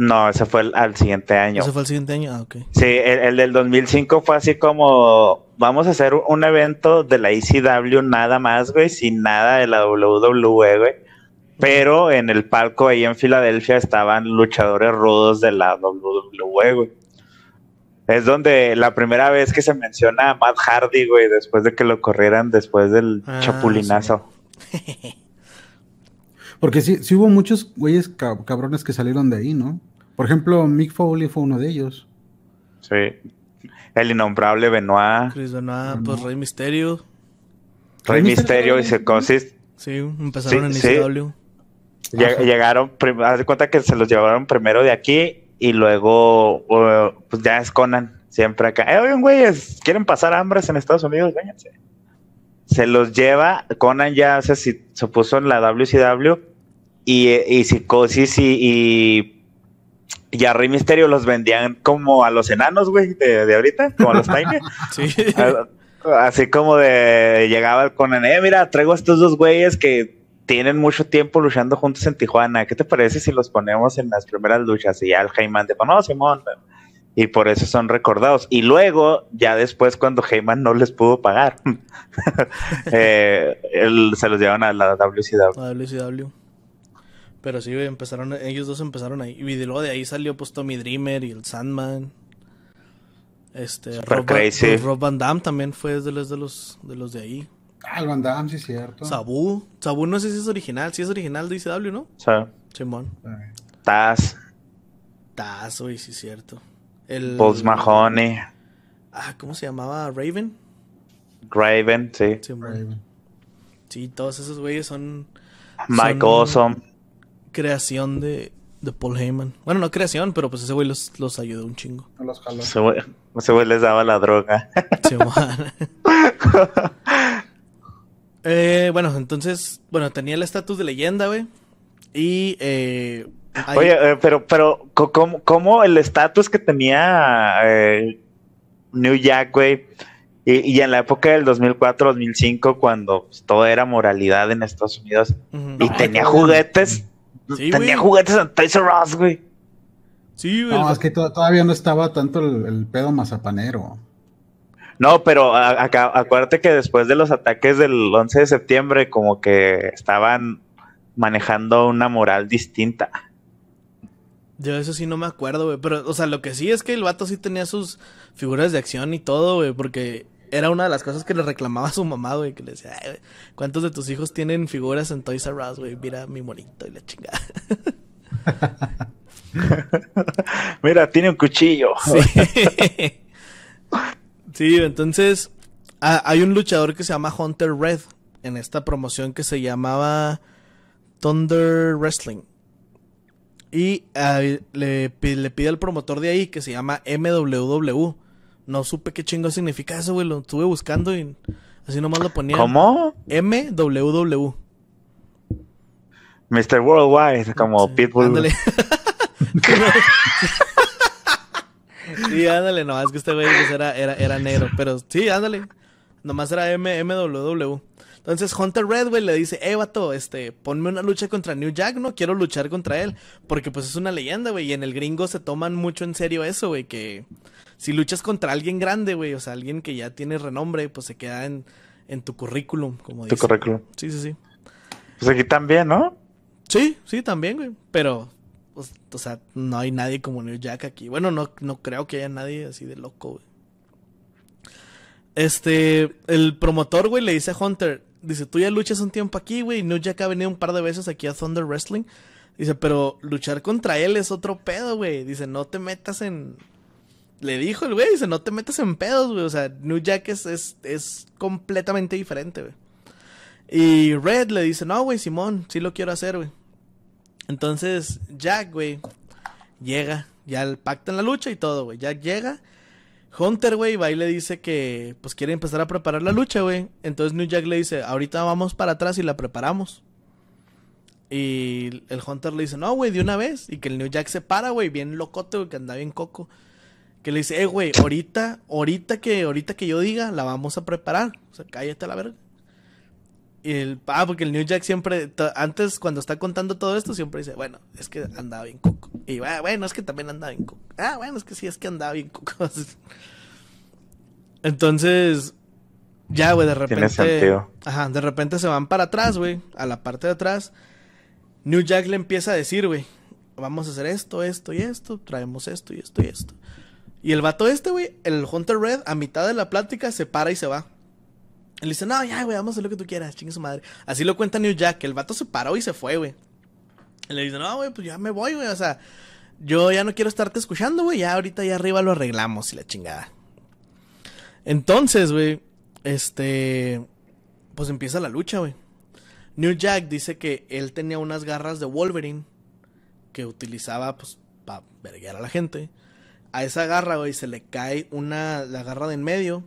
No, ese fue el, al siguiente año. ¿Ese fue el siguiente año? Ah, ok. Sí, el, del 2005 fue así como, vamos a hacer un evento de la ECW nada más, güey, sin nada de la WWE, güey. Pero en el palco ahí en Filadelfia estaban luchadores rudos de la WWE, güey. Es donde la primera vez que se menciona a Matt Hardy, güey, después de que lo corrieran después del ah, chapulinazo. Porque sí, sí hubo muchos güeyes cabrones que salieron de ahí, ¿no? Por ejemplo, Mick Foley fue uno de ellos. Sí. El innombrable Benoit. Chris Benoit, pues Rey Misterio. Rey, Misterio, y Secosis. Sí, empezaron en ICW. Llegaron, haz de cuenta que se los llevaron primero de aquí y luego, pues ya es Conan, siempre acá. Eh, oigan, güeyes, ¿quieren pasar hambres en Estados Unidos? Vénganse. Se los lleva, Conan ya o sea, se puso en la WCW y, y Psicosis y y a Rey Misterio los vendían como a los enanos, güey, de, ahorita, como a los Tiny. [laughs] sí. Así como de llegaba con eh, mira, traigo a estos dos güeyes que tienen mucho tiempo luchando juntos en Tijuana. ¿Qué te parece si los ponemos en las primeras luchas? Y ya el Heyman de, no, Simón. Y por eso son recordados. Y luego, ya después, cuando Heyman no les pudo pagar, [laughs] eh, se los llevan a la WCW. A WCW. Pero sí, empezaron, ellos dos empezaron ahí. Y luego de ahí salió pues Tommy Dreamer y el Sandman. Este, Rob, crazy. Rob Van Damme también fue de los de los de los de ahí. Ah, el Van Damme, sí es cierto. Sabu. Sabu no sé si es original. Sí es original de ICW, ¿no? Sí. Simón. Taz. Taz, uy, sí es cierto. El... Paul Mahoney. Ah, ¿cómo se llamaba? Raven. Raven, sí. Raven. Sí, todos esos güeyes son... Mike Awesome creación de, de Paul Heyman. Bueno, no creación, pero pues ese güey los, los ayudó un chingo. Los ese, güey, les daba la droga. Sí, [laughs] eh, bueno, entonces, bueno, tenía el estatus de leyenda, güey. Y... Eh, Oye, eh, pero, pero, ¿cómo, cómo el estatus que tenía eh, New Jack, güey? Y, y, en la época del 2004-2005, cuando pues, todo era moralidad en Estados Unidos, y tenía juguetes Tenía juguetes en Toys R Us, güey. Sí, güey. No, es que todavía no estaba tanto el, pedo mazapanero. No, pero acuérdate que después de los ataques del 11 de septiembre, como que estaban manejando una moral distinta. Yo eso sí no me acuerdo, güey. Pero, o sea, lo que sí es que el vato sí tenía sus figuras de acción y todo, güey. Porque era una de las cosas que le reclamaba a su mamá, güey, que le decía, ¿cuántos de tus hijos tienen figuras en Toys R Us, güey? Mira mi monito y la chingada. [laughs] Mira, tiene un cuchillo. [laughs] Sí. entonces ah, hay un luchador que se llama Hunter Red en esta promoción que se llamaba Thunder Wrestling. Y ah, le, le pide al promotor de ahí que se llama MWW no supe qué chingo significa eso, güey. Lo estuve buscando y Así nomás lo ponían. ¿Cómo? MWW. Mr. Worldwide, como Pitbull. Ándale. [laughs] sí, ándale, nomás que este güey pues, era, era, era negro. Pero sí, ándale. Nomás era MWW. Entonces Hunter Red, güey, le dice, eh, vato, este, ponme una lucha contra New Jack, no quiero luchar contra él. Porque pues es una leyenda, güey. Y en el gringo se toman mucho en serio eso, güey. Que si luchas contra alguien grande, güey, o sea, alguien que ya tiene renombre, pues se queda en, en tu currículum, como Tu currículum. Sí, sí, sí. Pues aquí también, ¿no? Sí, sí, también, güey. Pero, pues, o sea, no hay nadie como New Jack aquí. Bueno, no, no creo que haya nadie así de loco, güey. Este, el promotor, güey, le dice a Hunter, dice, tú ya luchas un tiempo aquí, güey, New Jack ha venido un par de veces aquí a Thunder Wrestling. Dice, pero luchar contra él es otro pedo, güey. Dice, no te metas en... Le dijo el güey, dice, no te metas en pedos, güey. O sea, New Jack es, es, completamente diferente, güey. Y Red le dice, no, güey, Simón, sí lo quiero hacer, güey. Entonces, Jack, güey, llega, ya pacta en la lucha y todo, güey. Jack llega. Hunter, güey, va y le dice que pues quiere empezar a preparar la lucha, güey. Entonces New Jack le dice, ahorita vamos para atrás y la preparamos. Y el Hunter le dice, no, güey, de una vez. Y que el New Jack se para, güey, bien locote, güey, que anda bien coco. Que le dice, eh, güey, ahorita, ahorita que, ahorita que yo diga, la vamos a preparar. O sea, cállate a la verga. Y el, ah, porque el New Jack siempre, antes cuando está contando todo esto, siempre dice, bueno, es que andaba bien coco. Y ah, bueno, es que también andaba bien coco. Ah, bueno, es que sí, es que andaba bien coco. [laughs] Entonces, ya, güey, de repente. Ajá, de repente se van para atrás, güey, a la parte de atrás. New Jack le empieza a decir, güey, vamos a hacer esto, esto y esto, traemos esto y esto y esto. Y el vato este, güey, el Hunter Red, a mitad de la plática, se para y se va. Él dice, no, ya, güey, vamos a hacer lo que tú quieras, chingue su madre. Así lo cuenta New Jack, el vato se paró y se fue, güey. Y le dice, no, güey, pues ya me voy, güey, o sea, yo ya no quiero estarte escuchando, güey, ya ahorita ya arriba lo arreglamos y la chingada. Entonces, güey, este, pues empieza la lucha, güey. New Jack dice que él tenía unas garras de Wolverine que utilizaba, pues, para verguear a la gente. A esa garra, güey, se le cae una, la garra de en medio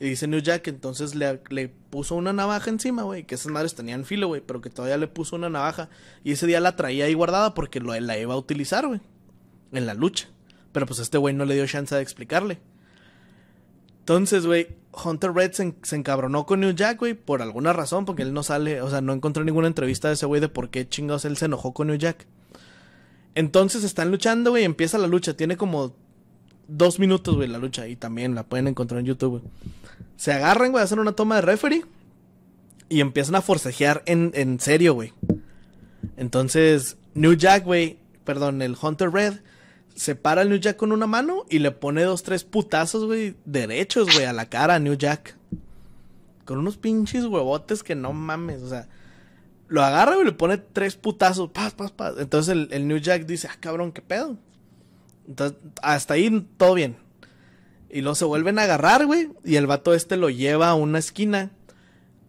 y dice New Jack entonces le, le, puso una navaja encima, güey. Que esas madres tenían filo, güey. Pero que todavía le puso una navaja. Y ese día la traía ahí guardada porque lo, la iba a utilizar, güey. En la lucha. Pero pues este güey no le dio chance de explicarle. Entonces, güey, Hunter Red se, encabronó con New Jack, güey, por alguna razón, porque él no sale, o sea, no encontró ninguna entrevista de ese güey de por qué chingados él se enojó con New Jack. Entonces están luchando, güey, empieza la lucha, tiene como dos minutos, güey, la lucha, y también la pueden encontrar en YouTube, güey. Se agarran, güey, hacen una toma de referee y empiezan a forcejear en, en serio, güey. Entonces, New Jack, güey, perdón, el Hunter Red, se para el New Jack con una mano y le pone dos, tres putazos, güey, derechos, güey, a la cara a New Jack. Con unos pinches huevotes que no mames, o sea, lo agarra y le pone tres putazos, paz, paz, paz. Entonces el, el New Jack dice, ah, cabrón, qué pedo. Entonces, hasta ahí todo bien. Y luego se vuelven a agarrar, güey. Y el vato este lo lleva a una esquina.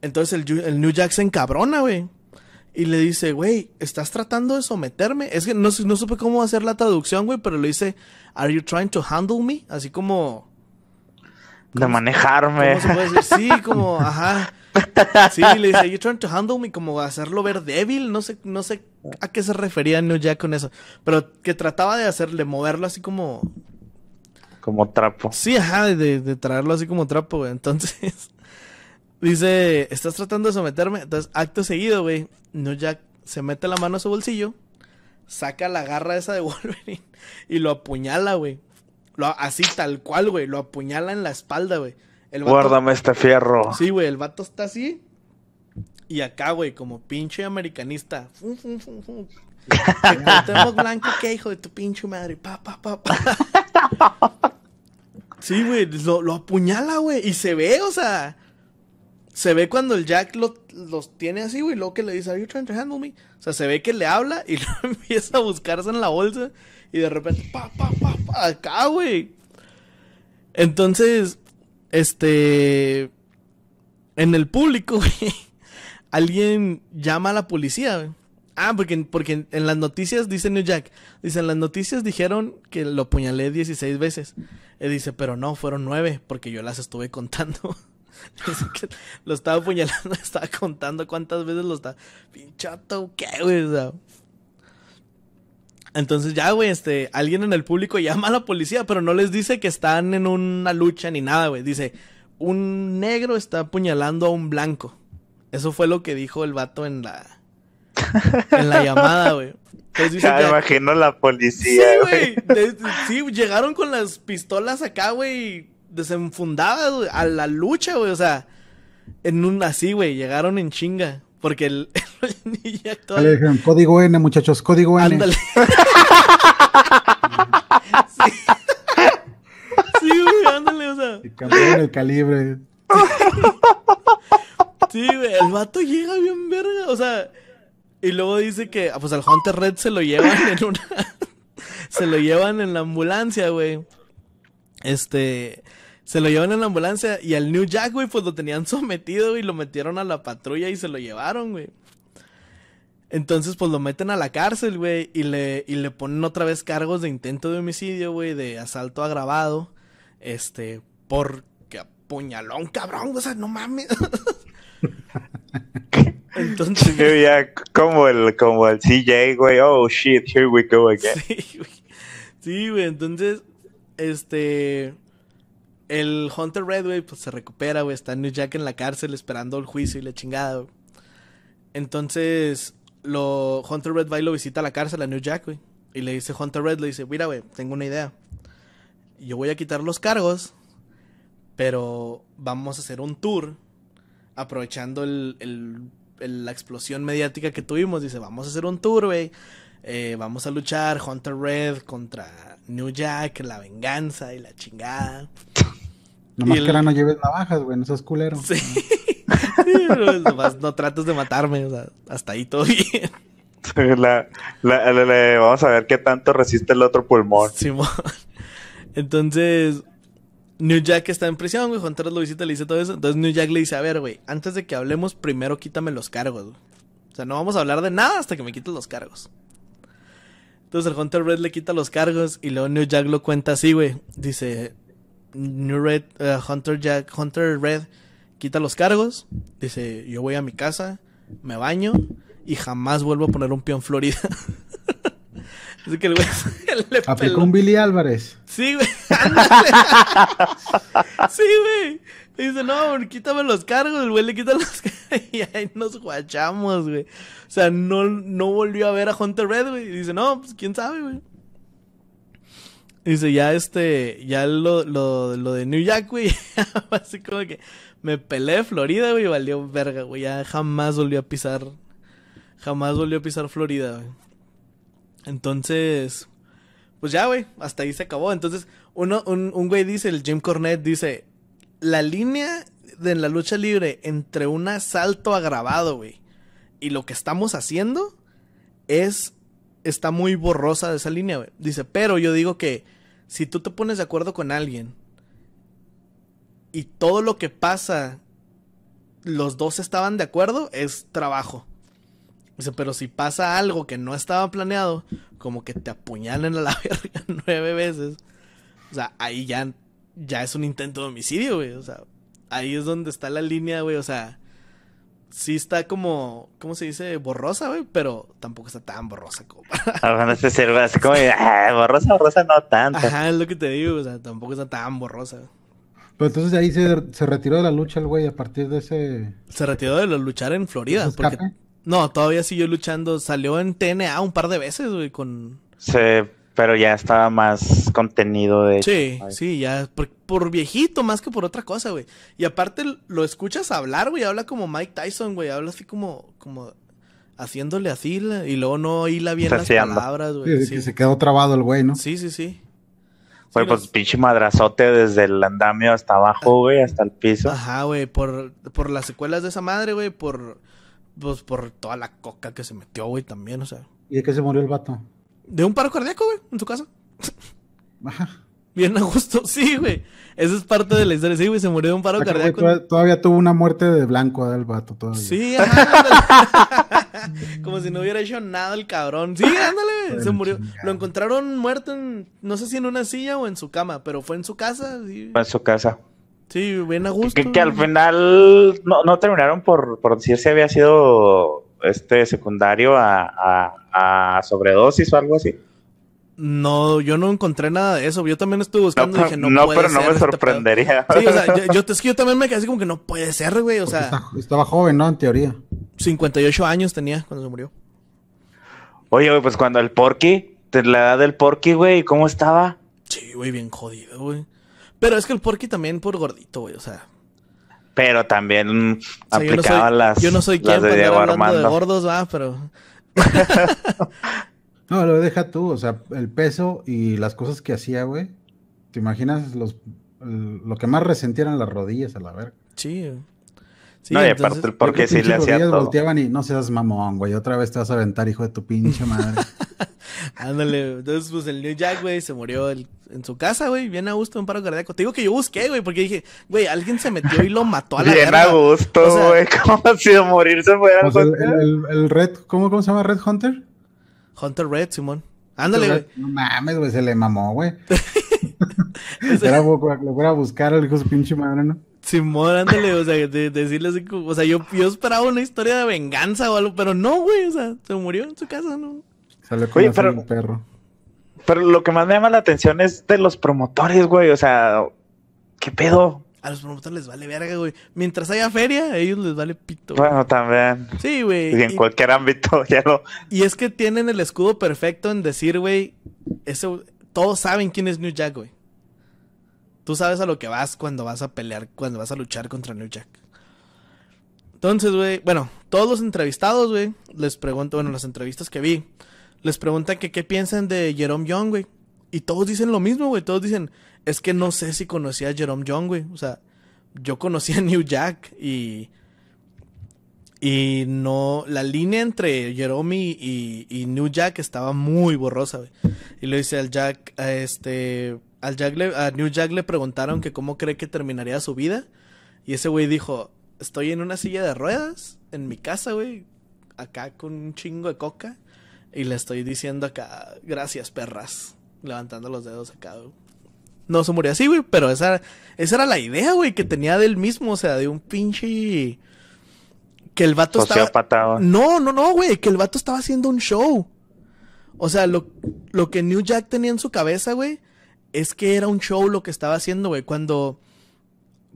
Entonces el, New Jack se encabrona, güey. Y le dice, güey, ¿estás tratando de someterme? Es que no, no supe cómo hacer la traducción, güey, pero le dice, ¿Are you trying to handle me? Así como... De manejarme. ¿cómo se puede decir? Sí, como, ajá. Sí, le dice, ¿Are you trying to handle me? Como hacerlo ver débil. No sé, no sé a qué se refería New Jack con eso. Pero que trataba de hacerle, moverlo así como como trapo. Sí, ajá, de, traerlo así como trapo, güey. Entonces, [laughs] dice, ¿estás tratando de someterme? Entonces, acto seguido, güey, No Jack se mete la mano a su bolsillo, saca la garra esa de [laughs] Wolverine y lo apuñala, güey. así tal cual, güey, lo apuñala en la espalda, güey. Guárdame este fierro. Sí, güey, el vato está así. Y acá, güey, como pinche americanista. Fum, fum, fum, fum. blanco, que hijo de tu pinche madre. Pa, pa, pa, pa. Sí, güey, lo, apuñala, güey. Y se ve, o sea. Se ve cuando el Jack los tiene así, güey. Luego que le dice, ¿Are you trying to handle me? O sea, se ve que le habla y [laughs] luego empieza a buscarse en la bolsa. Y de repente, pa, pa, pa, pa, acá, güey. Entonces, este. En el público, [laughs] güey. Alguien llama a la policía. Ah, porque, porque en las noticias, dice New Jack, dice, en las noticias dijeron que lo apuñalé 16 veces. Él dice, pero no, fueron 9, porque yo las estuve contando. [laughs] lo estaba apuñalando, [laughs] estaba contando cuántas veces lo estaba. Pinchato, ¿qué, güey? O sea, entonces ya, güey, este, alguien en el público llama a la policía, pero no les dice que están en una lucha ni nada, güey. Dice, un negro está apuñalando a un blanco. Eso fue lo que dijo el vato en la, en la llamada, güey. Ya me imagino la policía, güey. Sí, llegaron con las pistolas acá, güey, desenfundadas a la lucha, güey. O sea, en un así, güey, llegaron en chinga. Porque el, [laughs] el código N, muchachos, código N. Ándale. [laughs] sí. sí, güey, ándale, o sea. Y cambiaron el calibre. [laughs] sí, güey, el vato llega bien verga, o sea. Y luego dice que, ah, pues al Hunter Red se lo llevan en una. [laughs] se lo llevan en la ambulancia, güey. Este. Se lo llevan en la ambulancia y al New Jack, güey, pues lo tenían sometido y lo metieron a la patrulla y se lo llevaron, güey. Entonces, pues lo meten a la cárcel, güey, y le, y le ponen otra vez cargos de intento de homicidio, güey, de asalto agravado. Este, porque apuñaló a un cabrón, o sea, no mames. [laughs] Entonces. ya como el, como el CJ, güey, oh shit, here we go again. [laughs] Sí, güey. Sí, güey, entonces, este el Hunter Red, güey, pues se recupera, güey. Está New Jack en la cárcel esperando el juicio y la chingada, Entonces, lo, Hunter Red va y lo visita a la cárcel a New Jack, güey. Y le dice, Hunter Red, le dice, mira, güey, tengo una idea. Yo voy a quitar los cargos, pero vamos a hacer un tour aprovechando el, la explosión mediática que tuvimos. Dice, vamos a hacer un tour, güey. Eh, vamos a luchar Hunter Red contra New Jack, la venganza y la chingada. Nomás que ahora no lleves navajas, güey, no seas culero. Sí. [laughs] no trates de matarme, o sea, hasta ahí todo bien. vamos a ver qué tanto resiste el otro pulmón. Simón. Entonces, New Jack está en prisión, güey. Juan Torres lo visita, le dice todo eso. Entonces New Jack le dice, a ver, güey, antes de que hablemos, primero quítame los cargos. O sea, no vamos a hablar de nada hasta que me quites los cargos. Entonces el Hunter Red le quita los cargos y luego New Jack lo cuenta así, güey. Dice, New Red, uh, Hunter Jack, Hunter Red quita los cargos. Dice, yo voy a mi casa, me baño y jamás vuelvo a poner un pie en Florida. [laughs] Así que el güey [laughs] le Aplicó un Billy Álvarez. Sí, güey. [laughs] sí, güey. Dice, no, quítame los cargos. El güey le quita los cargos. [laughs] Y ahí nos guachamos, güey. O sea, no, no volvió a ver a Hunter Red, güey. Y dice, no, pues quién sabe, güey. Dice, ya este, ya lo, lo, lo de New York, güey, así como que me peleé Florida, güey, valió verga, güey, ya jamás volvió a pisar, jamás volvió a pisar Florida, güey. Entonces, pues ya, güey, hasta ahí se acabó. Entonces, uno, un, un güey dice, el Jim Cornette dice, la línea de la lucha libre entre un asalto agravado, güey, y lo que estamos haciendo es está muy borrosa de esa línea, güey. Dice, pero yo digo que si tú te pones de acuerdo con alguien y todo lo que pasa, los dos estaban de acuerdo, es trabajo. Dice, pero si pasa algo que no estaba planeado, como que te apuñalen a la [laughs] verga nueve veces, o sea, ahí ya, ya es un intento de homicidio, güey. O sea, ahí es donde está la línea, güey. O sea, sí está como, ¿cómo se dice? Borrosa, güey, pero tampoco está tan borrosa como para... [laughs] no sé así como, ah, borrosa, borrosa no tanto. Ajá, es lo que te digo, o sea, tampoco está tan borrosa. Pero entonces de ahí se, retiró de la lucha el güey a partir de ese... Se retiró de luchar en Florida, porque... No, todavía siguió luchando, salió en TNA un par de veces, güey, con... Se pero ya estaba más contenido de Sí, sí, ya por, viejito más que por otra cosa, güey. Y aparte lo escuchas hablar, güey, habla como Mike Tyson, güey, habla así como como haciéndole así y luego no hila bien las palabras, güey. Sí, Que se quedó trabado el güey, ¿no? Sí, sí, sí. Güey, pues pinche madrazote desde el andamio hasta abajo, güey, hasta el piso. Ajá, güey, por, por las secuelas de esa madre, güey, por pues por toda la coca que se metió, güey, también, o sea. ¿Y de qué se murió el vato? De un paro cardíaco, güey, en su casa. [laughs] Bien a gusto, [laughs] sí, güey. Esa es parte de la historia. Sí, güey, se murió de un paro cardíaco. Todavía, tuvo una muerte de blanco del vato, todavía. Sí, [laughs] ajá. Como si no hubiera hecho nada el cabrón. Sí, ándale, se murió. Lo encontraron muerto en, no sé si en una silla o en su cama, pero fue en su casa. Fue en su casa. Sí, bien a gusto. Que, al final no, no terminaron por, por, decir si había sido este secundario a, a, sobredosis o algo así. No, yo no encontré nada de eso. Yo también estuve buscando no, y dije, no, no pero no me este sorprendería. sí, o sea, yo, es que yo también me quedé así como que no puede ser, güey. O sea, estaba joven, ¿no? En teoría. 58 años tenía cuando se murió. Oye, güey, pues cuando el Porky, la edad del Porky, güey, ¿cómo estaba? Sí, güey, bien jodido, güey. Pero es que el Porky también por gordito, güey, o sea. Pero también aplicaba las. Yo no soy quien para hablando de gordos, va, pero. [laughs] no, lo deja tú, o sea, el peso y las cosas que hacía, güey. ¿Te imaginas los, lo que más resentieran las rodillas a la verga? Sí, Sí, no, y aparte el porque sí le hacía todo. volteaban y no seas mamón, güey. Otra vez te vas a aventar, hijo de tu pinche madre. [laughs] Ándale. Entonces, pues el New Jack, güey, se murió en su casa, güey. Bien a gusto, un paro cardíaco. Te digo que yo busqué, güey, porque dije, güey, alguien se metió y lo mató a la Bien a gusto, güey. [laughs] ¿Cómo ha sido morirse fuera pues el, el, el, Red, ¿cómo, ¿cómo se llama? ¿Red Hunter? Hunter Red, Simón. Ándale, güey. No mames, güey, se le mamó, güey. Era, lo voy a buscar al hijo de su pinche madre, ¿no? Simón, ándale, o sea, de, decirle así como, o sea, yo, yo esperaba una historia de venganza o algo, pero no, güey, o sea, se murió en su casa, ¿no? Sale con Oye, pero, perro. Pero lo que más me llama la atención es de los promotores, güey, o sea, ¿qué pedo? A los promotores les vale verga, güey. Mientras haya feria, a ellos les vale pito. Bueno, también. Sí, güey. Y en cualquier ámbito, [laughs] ya no. Y es que tienen el escudo perfecto en decir, güey, eso, todos saben quién es New Jack, güey. Tú sabes a lo que vas cuando vas a pelear, cuando vas a luchar contra New Jack. Entonces, güey, bueno, todos los entrevistados, güey, les pregunto, bueno, las entrevistas que vi, les preguntan que qué piensan de Jerome Young, güey. Y todos dicen lo mismo, güey. Todos dicen, es que no sé si conocía a Jerome Young, güey. O sea, yo conocía a [laughs] New Jack y. Y no. La línea entre Jerome y, New Jack estaba muy borrosa, güey. Y lo dice al Jack, este al Jack a New Jack le preguntaron que cómo cree que terminaría su vida. Y ese güey dijo, estoy en una silla de ruedas, en mi casa, güey, acá con un chingo de coca. Y le estoy diciendo acá, gracias perras, levantando los dedos acá, No se murió así, güey, pero esa, esa era la idea, güey, que tenía del mismo, o sea, de un pinche... Que el vato estaba... No, no, no, güey, que el vato estaba haciendo un show. O sea, lo, lo que New Jack tenía en su cabeza, güey, es que era un show lo que estaba haciendo, güey. Cuando,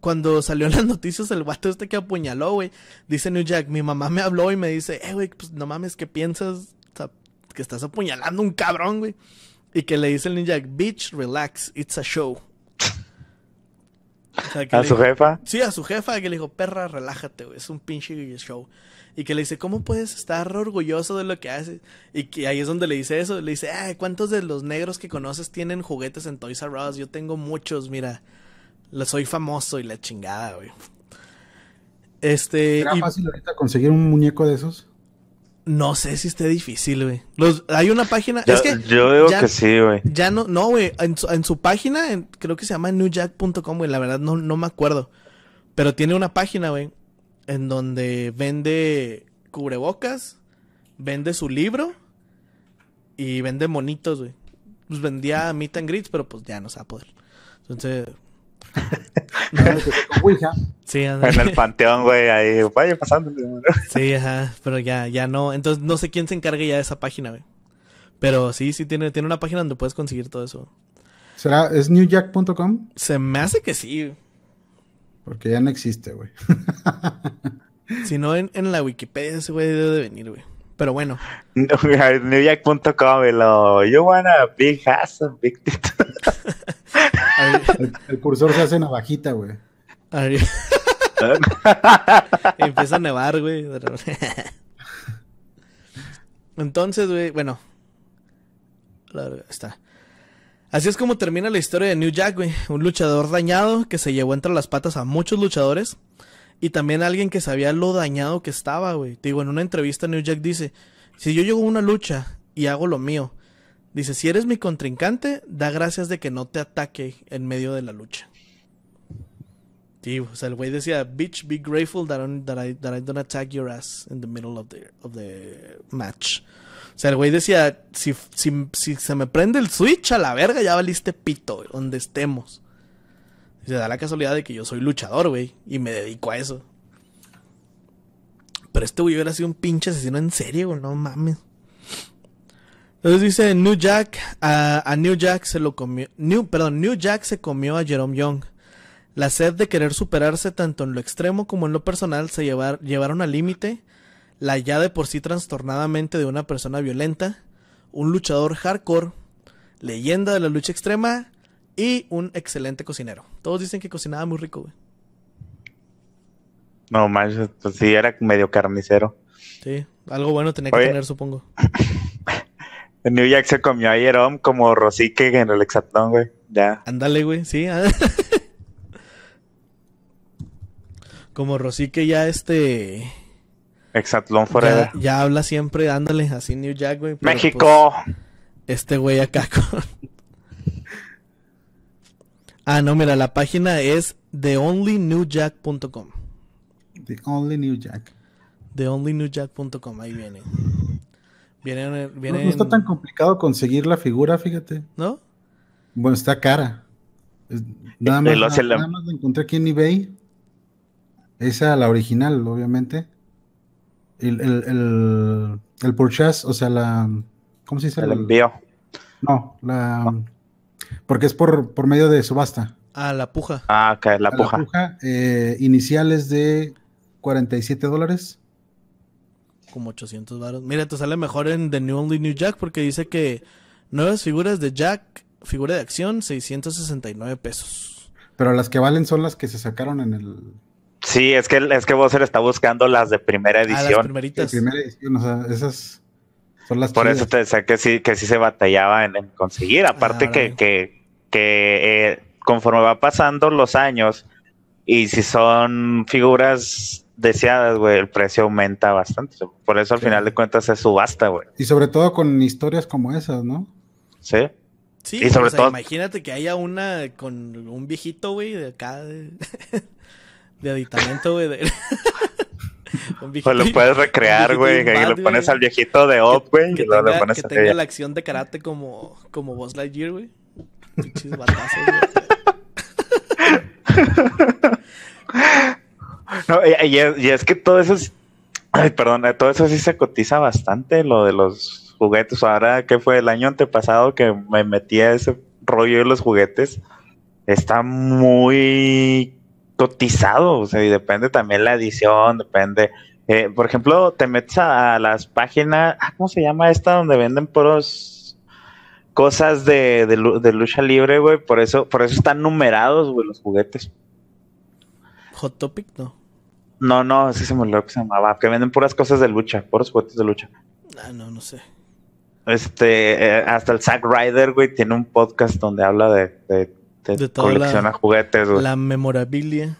cuando salió en [laughs] las noticias el vato este que apuñaló, güey. Dice New Jack, mi mamá me habló y me dice, eh, güey, pues no mames, ¿qué piensas? que estás apuñalando un cabrón, güey. Y que le dice el New Jack, bitch, relax, it's a show. ¿A su jefa? Sí, a su jefa, que le dijo, perra, relájate, güey, es un pinche show y que le dice, ¿cómo puedes estar orgulloso de lo que haces? Y que ahí es donde le dice eso, le dice, ay, ¿cuántos de los negros que conoces tienen juguetes en Toys R Us? Yo tengo muchos, mira, soy famoso y la chingada, güey. Este... ¿Era fácil ahorita conseguir un muñeco de esos? No sé si esté difícil, güey. hay una página. es que. Yo digo que sí, güey. Ya no, no, güey. En, en, su página, creo que se llama newjack.com, güey. La verdad no, no me acuerdo. Pero tiene una página, güey, en donde vende cubrebocas, vende su libro y vende monitos, güey. Pues vendía meet and greets, pero pues ya no se va a poder. Entonces. [laughs] sí, en el panteón, güey, ahí vaya pasando. sí, ajá, pero ya, ya no. Entonces no sé quién se encargue ya de esa página, güey. Pero sí, sí tiene, tiene una página donde puedes conseguir todo eso. ¿Será, es newjack.com? Se me hace que sí. Porque ya no existe, güey. [laughs] si no, en, la Wikipedia ese güey debe de venir, güey. Pero bueno. Newjack.com, lo You wanna big ass, [laughs] big el, el, cursor se hace navajita, güey. [laughs] Empieza a nevar, güey. Entonces, güey, bueno. Está. Así es como termina la historia de New Jack, güey. Un luchador dañado que se llevó entre las patas a muchos luchadores. Y también alguien que sabía lo dañado que estaba, güey. Te digo, en una entrevista New Jack dice, si yo llego a una lucha y hago lo mío, dice, si eres mi contrincante, da gracias de que no te ataque en medio de la lucha. Sí, o sea, el güey decía, bitch, be grateful that, I, that I don't attack your ass in the middle of the, of the match. O sea, el güey decía, si, si, se me prende el switch a la verga, ya valiste pito, donde estemos. Se da la casualidad de que yo soy luchador, güey, y me dedico a eso. Pero este güey hubiera sido un pinche asesino en serio, güey, no mames. Entonces dice New Jack, a, New Jack se lo comió, New, perdón, New Jack se comió a Jerome Young. La sed de querer superarse tanto en lo extremo como en lo personal se llevaron al límite la ya de por sí trastornadamente de una persona violenta, un luchador hardcore, leyenda de la lucha extrema y un excelente cocinero. Todos dicen que cocinaba muy rico, güey. No manches, pues sí, era medio carnicero. Sí, algo bueno tenía que tener, supongo. [laughs] New Jack se comió a Jerome como Rosique en el Exatlón, güey. Ya. Ándale, güey, sí. Ah. [laughs] como Rosique ya este... Exatlón Forever. Ya, habla siempre, ándale, así New Jack, güey. México. Pues, este güey acá [laughs] con... Ah, no, mira, la página es theonlynewjack.com. The Only New Jack. TheOnlyNewJack.com, ahí viene. Viene, viene no, está tan complicado conseguir la figura, fíjate. ¿No? Bueno, está cara. Nada más, nada, más la encontré aquí en eBay. Esa, la original, obviamente. El, el, el, el purchase, o sea, la. ¿Cómo se dice? El envío. No, la. Porque es por, por medio de subasta. Ah, la puja. Ah, ok, la puja. La puja eh, iniciales de 47 dólares. Como 800 baros. Mira, te sale mejor en The New Only New Jack porque dice que nuevas figuras de Jack, figura de acción, 669 pesos. Pero las que valen son las que se sacaron en el. Sí, es que, es que Bowser está buscando las de primera edición. Ah, las primeritas. De primera edición, o sea, esas son las Por eso te decía que sí, que sí se batallaba en, conseguir. Aparte ah, que, que, que eh, conforme va pasando los años y si son figuras deseadas, güey, el precio aumenta bastante. Por eso al final de cuentas es subasta, güey. Y sobre todo con historias como esas, ¿no? Sí. Sí, y sobre todo... imagínate que haya una con un viejito, güey, de acá, [laughs] de, aditamento, güey. De... [laughs] pues lo puedes recrear, güey, y lo pones al viejito de Op, güey, y luego lo pones Que tenga la acción de karate como, como Buzz Lightyear, güey. Pinches batazos, güey. [laughs] no, y, es, que todo eso es, ay, perdón, todo eso sí se cotiza bastante, lo de los juguetes. Ahora que fue el año antepasado que me metí a ese rollo de los juguetes, está muy cotizado, o sea, y depende también la edición, depende. Eh, por ejemplo, te metes a, las páginas, ah, ¿cómo se llama esta? Donde venden puros cosas de, de, lucha libre, güey. Por eso, por eso están numerados, güey, los juguetes. Hot Topic, no. No, no, así se me olvidó que se llamaba. Que venden puras cosas de lucha, puros juguetes de lucha. Ah, no, no sé. Este, eh, hasta el Zack Ryder, güey, tiene un podcast donde habla de, de, de, colecciona juguetes, güey. La memorabilia.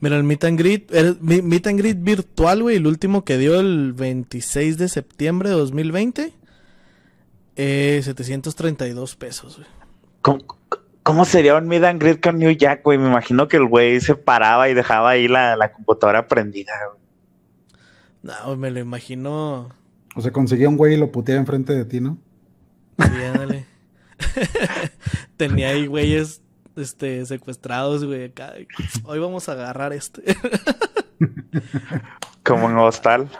Mira, el Meet and Greet, el Meet and Greet virtual, güey, el último que dio el 26 de septiembre de 2020 eh, 732 pesos, güey. ¿Cómo, sería un meet and greet con New Jack, güey? Me imagino que el güey se paraba y dejaba ahí la, computadora prendida, güey. No, me lo imagino. O sea, conseguía un güey y lo puteaba enfrente de ti, ¿no? Sí, dale. [laughs] Tenía ahí güeyes este, secuestrados, güey. Acá. Hoy vamos a agarrar este. [laughs] Como en hostal.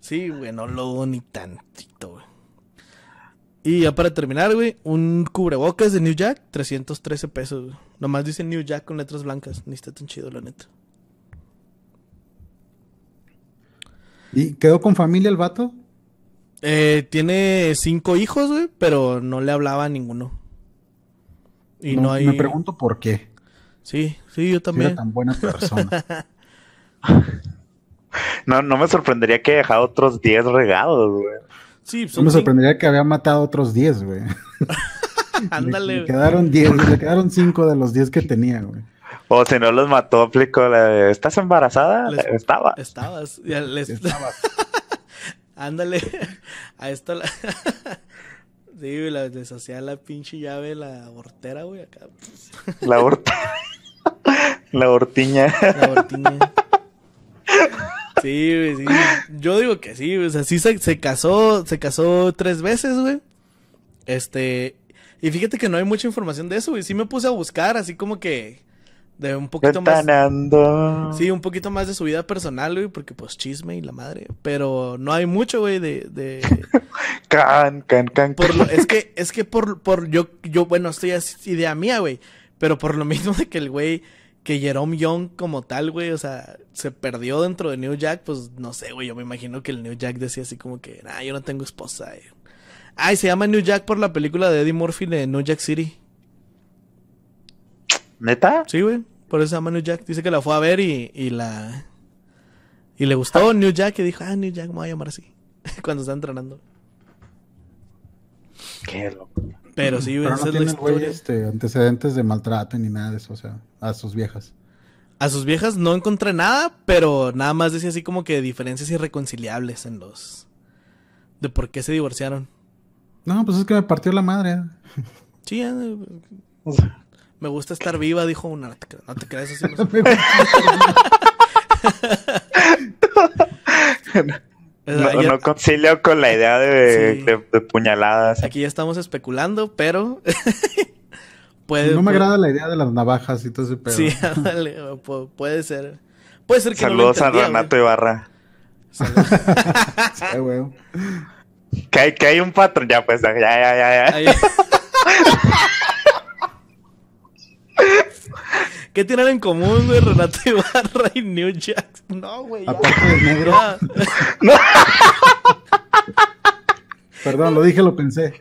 Sí, güey, no lo ni tantito, güey. Y ya para terminar, güey, un cubrebocas de New Jack, 313 pesos, güey. Nomás dice New Jack con letras blancas. Ni está tan chido, la neta. ¿Y quedó con familia el vato? Eh, tiene cinco hijos, güey, pero no le hablaba a ninguno. Y no, hay... Me pregunto por qué. Sí, sí, yo también. tan buena persona. [laughs] no, no me sorprendería que dejado otros 10 regados, güey. Sí, son me sorprendería que había matado otros 10, güey. [laughs] Ándale. le, quedaron 10, le quedaron 5 de los 10 que tenía, güey. O si no los mató, aplicó la de, ¿estás embarazada? Estaba. Estabas. Ya les... Estabas. [laughs] Ándale. A esto la... sí, güey, la deshacía la pinche llave, la hortera, güey, acá. La hortera. [laughs] la hortiña. La hortiña. Sí, sí. Yo digo que sí, o sea, sí se, casó, se casó tres veces, güey. Este, Y fíjate que no hay mucha información de eso, güey. Sí me puse a buscar, así como que de un poquito más. Sí, un poquito más de su vida personal, güey, porque pues chisme y la madre. Pero no hay mucho, güey, de. de... [laughs] can, can, can. es que, es que por, por yo, yo, bueno, esto ya es idea mía, güey. Pero por lo mismo de que el güey, que Jerome Young como tal, güey, o sea, se perdió dentro de New Jack, pues no sé, güey. Yo me imagino que el New Jack decía así como que, ah, yo no tengo esposa. Eh. Ay, se llama New Jack por la película de Eddie Murphy de New Jack City. ¿Neta? Sí, güey. Por eso se llama New Jack. Dice que la fue a ver y, y la. Y le gustó New Jack y dijo, ah, New Jack me voy a llamar así. [laughs] Cuando está entrenando. Qué loco. Pero sí, Pero no tiene güey este, antecedentes de maltrato ni nada de eso, o sea, a sus viejas. A sus viejas no encontré nada, pero nada más decía así como que diferencias irreconciliables en los. de por qué se divorciaron. No, pues es que me partió la madre. Sí, eh, me gusta estar viva, dijo una. No te, creas así. No, [laughs] [laughs] no, concilio con la idea de, puñaladas. Aquí ya estamos especulando, pero. [laughs] puede, no me agrada la idea de las navajas y todo ese pedo. Sí, puede ser. Puede ser que Saludos a Renato Ibarra. Saludos. Que hay, que hay un patrón. Ya, pues, ya, ya, ya. ya. ¿Qué tienen en común, güey, Renato Ibarra y New Jack? No, güey. Aparte de negro. no. Perdón, lo dije, lo pensé.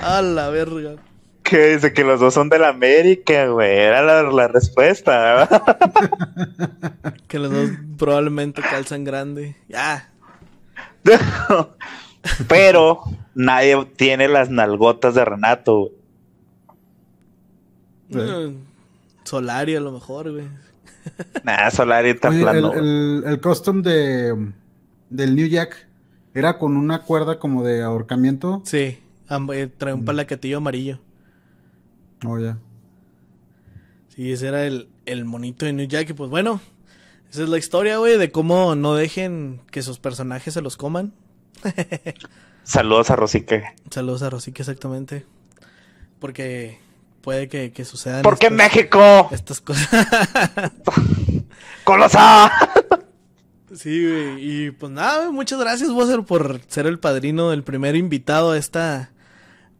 A la verga. Que dice que los dos son de la América, güey. Era la, la respuesta, [laughs] que los dos probablemente calzan grande. Ya. [laughs] Pero nadie tiene las nalgotas de Renato. Mm, Solari a lo mejor, güey. [laughs] Nah, Solari está plano. El, el, custom de, del New Jack era con una cuerda como de ahorcamiento. Sí, eh, trae un mm. palacatillo amarillo. Oh, ya. Sí, ese era el, el monito de New Jack. Y pues bueno, esa es la historia, güey, de cómo no dejen que sus personajes se los coman. [laughs] Saludos a Rosique. Saludos a Rosique, exactamente. Porque puede que, que sucedan. ¿Por qué México? Estas cosas. [laughs] ¡Colosa! Sí, güey. Y pues nada, muchas gracias, Bosser, por ser el padrino, el primer invitado a esta.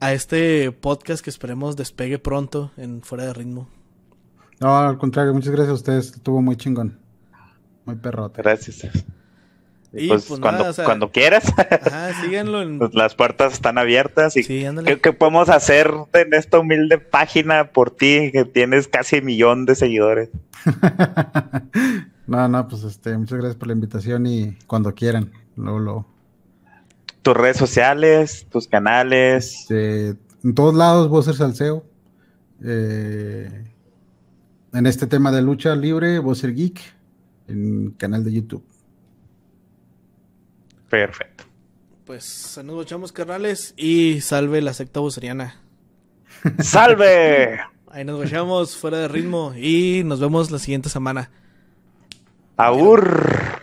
a este podcast que esperemos despegue pronto en Fuera de Ritmo. No, al contrario, muchas gracias a ustedes. Estuvo muy chingón. Muy perrote. Gracias. Y pues, pues cuando, cuando quieras. Ajá, síganlo. [laughs] Pues las puertas están abiertas. Y ¿qué, podemos hacer en esta humilde página por ti que tienes casi un millón de seguidores? [laughs] no, no, pues este, muchas gracias por la invitación y cuando quieran, luego lo. Tus redes sociales, tus canales. Este, en todos lados, vos ser salseo. Eh, en este tema de lucha libre, vos ser geek, en canal de YouTube. Perfecto. Pues nos echamos carnales y salve la secta buceriana. [laughs] ¡Salve! Ahí nos vayamos fuera de ritmo y nos vemos la siguiente semana. Aur.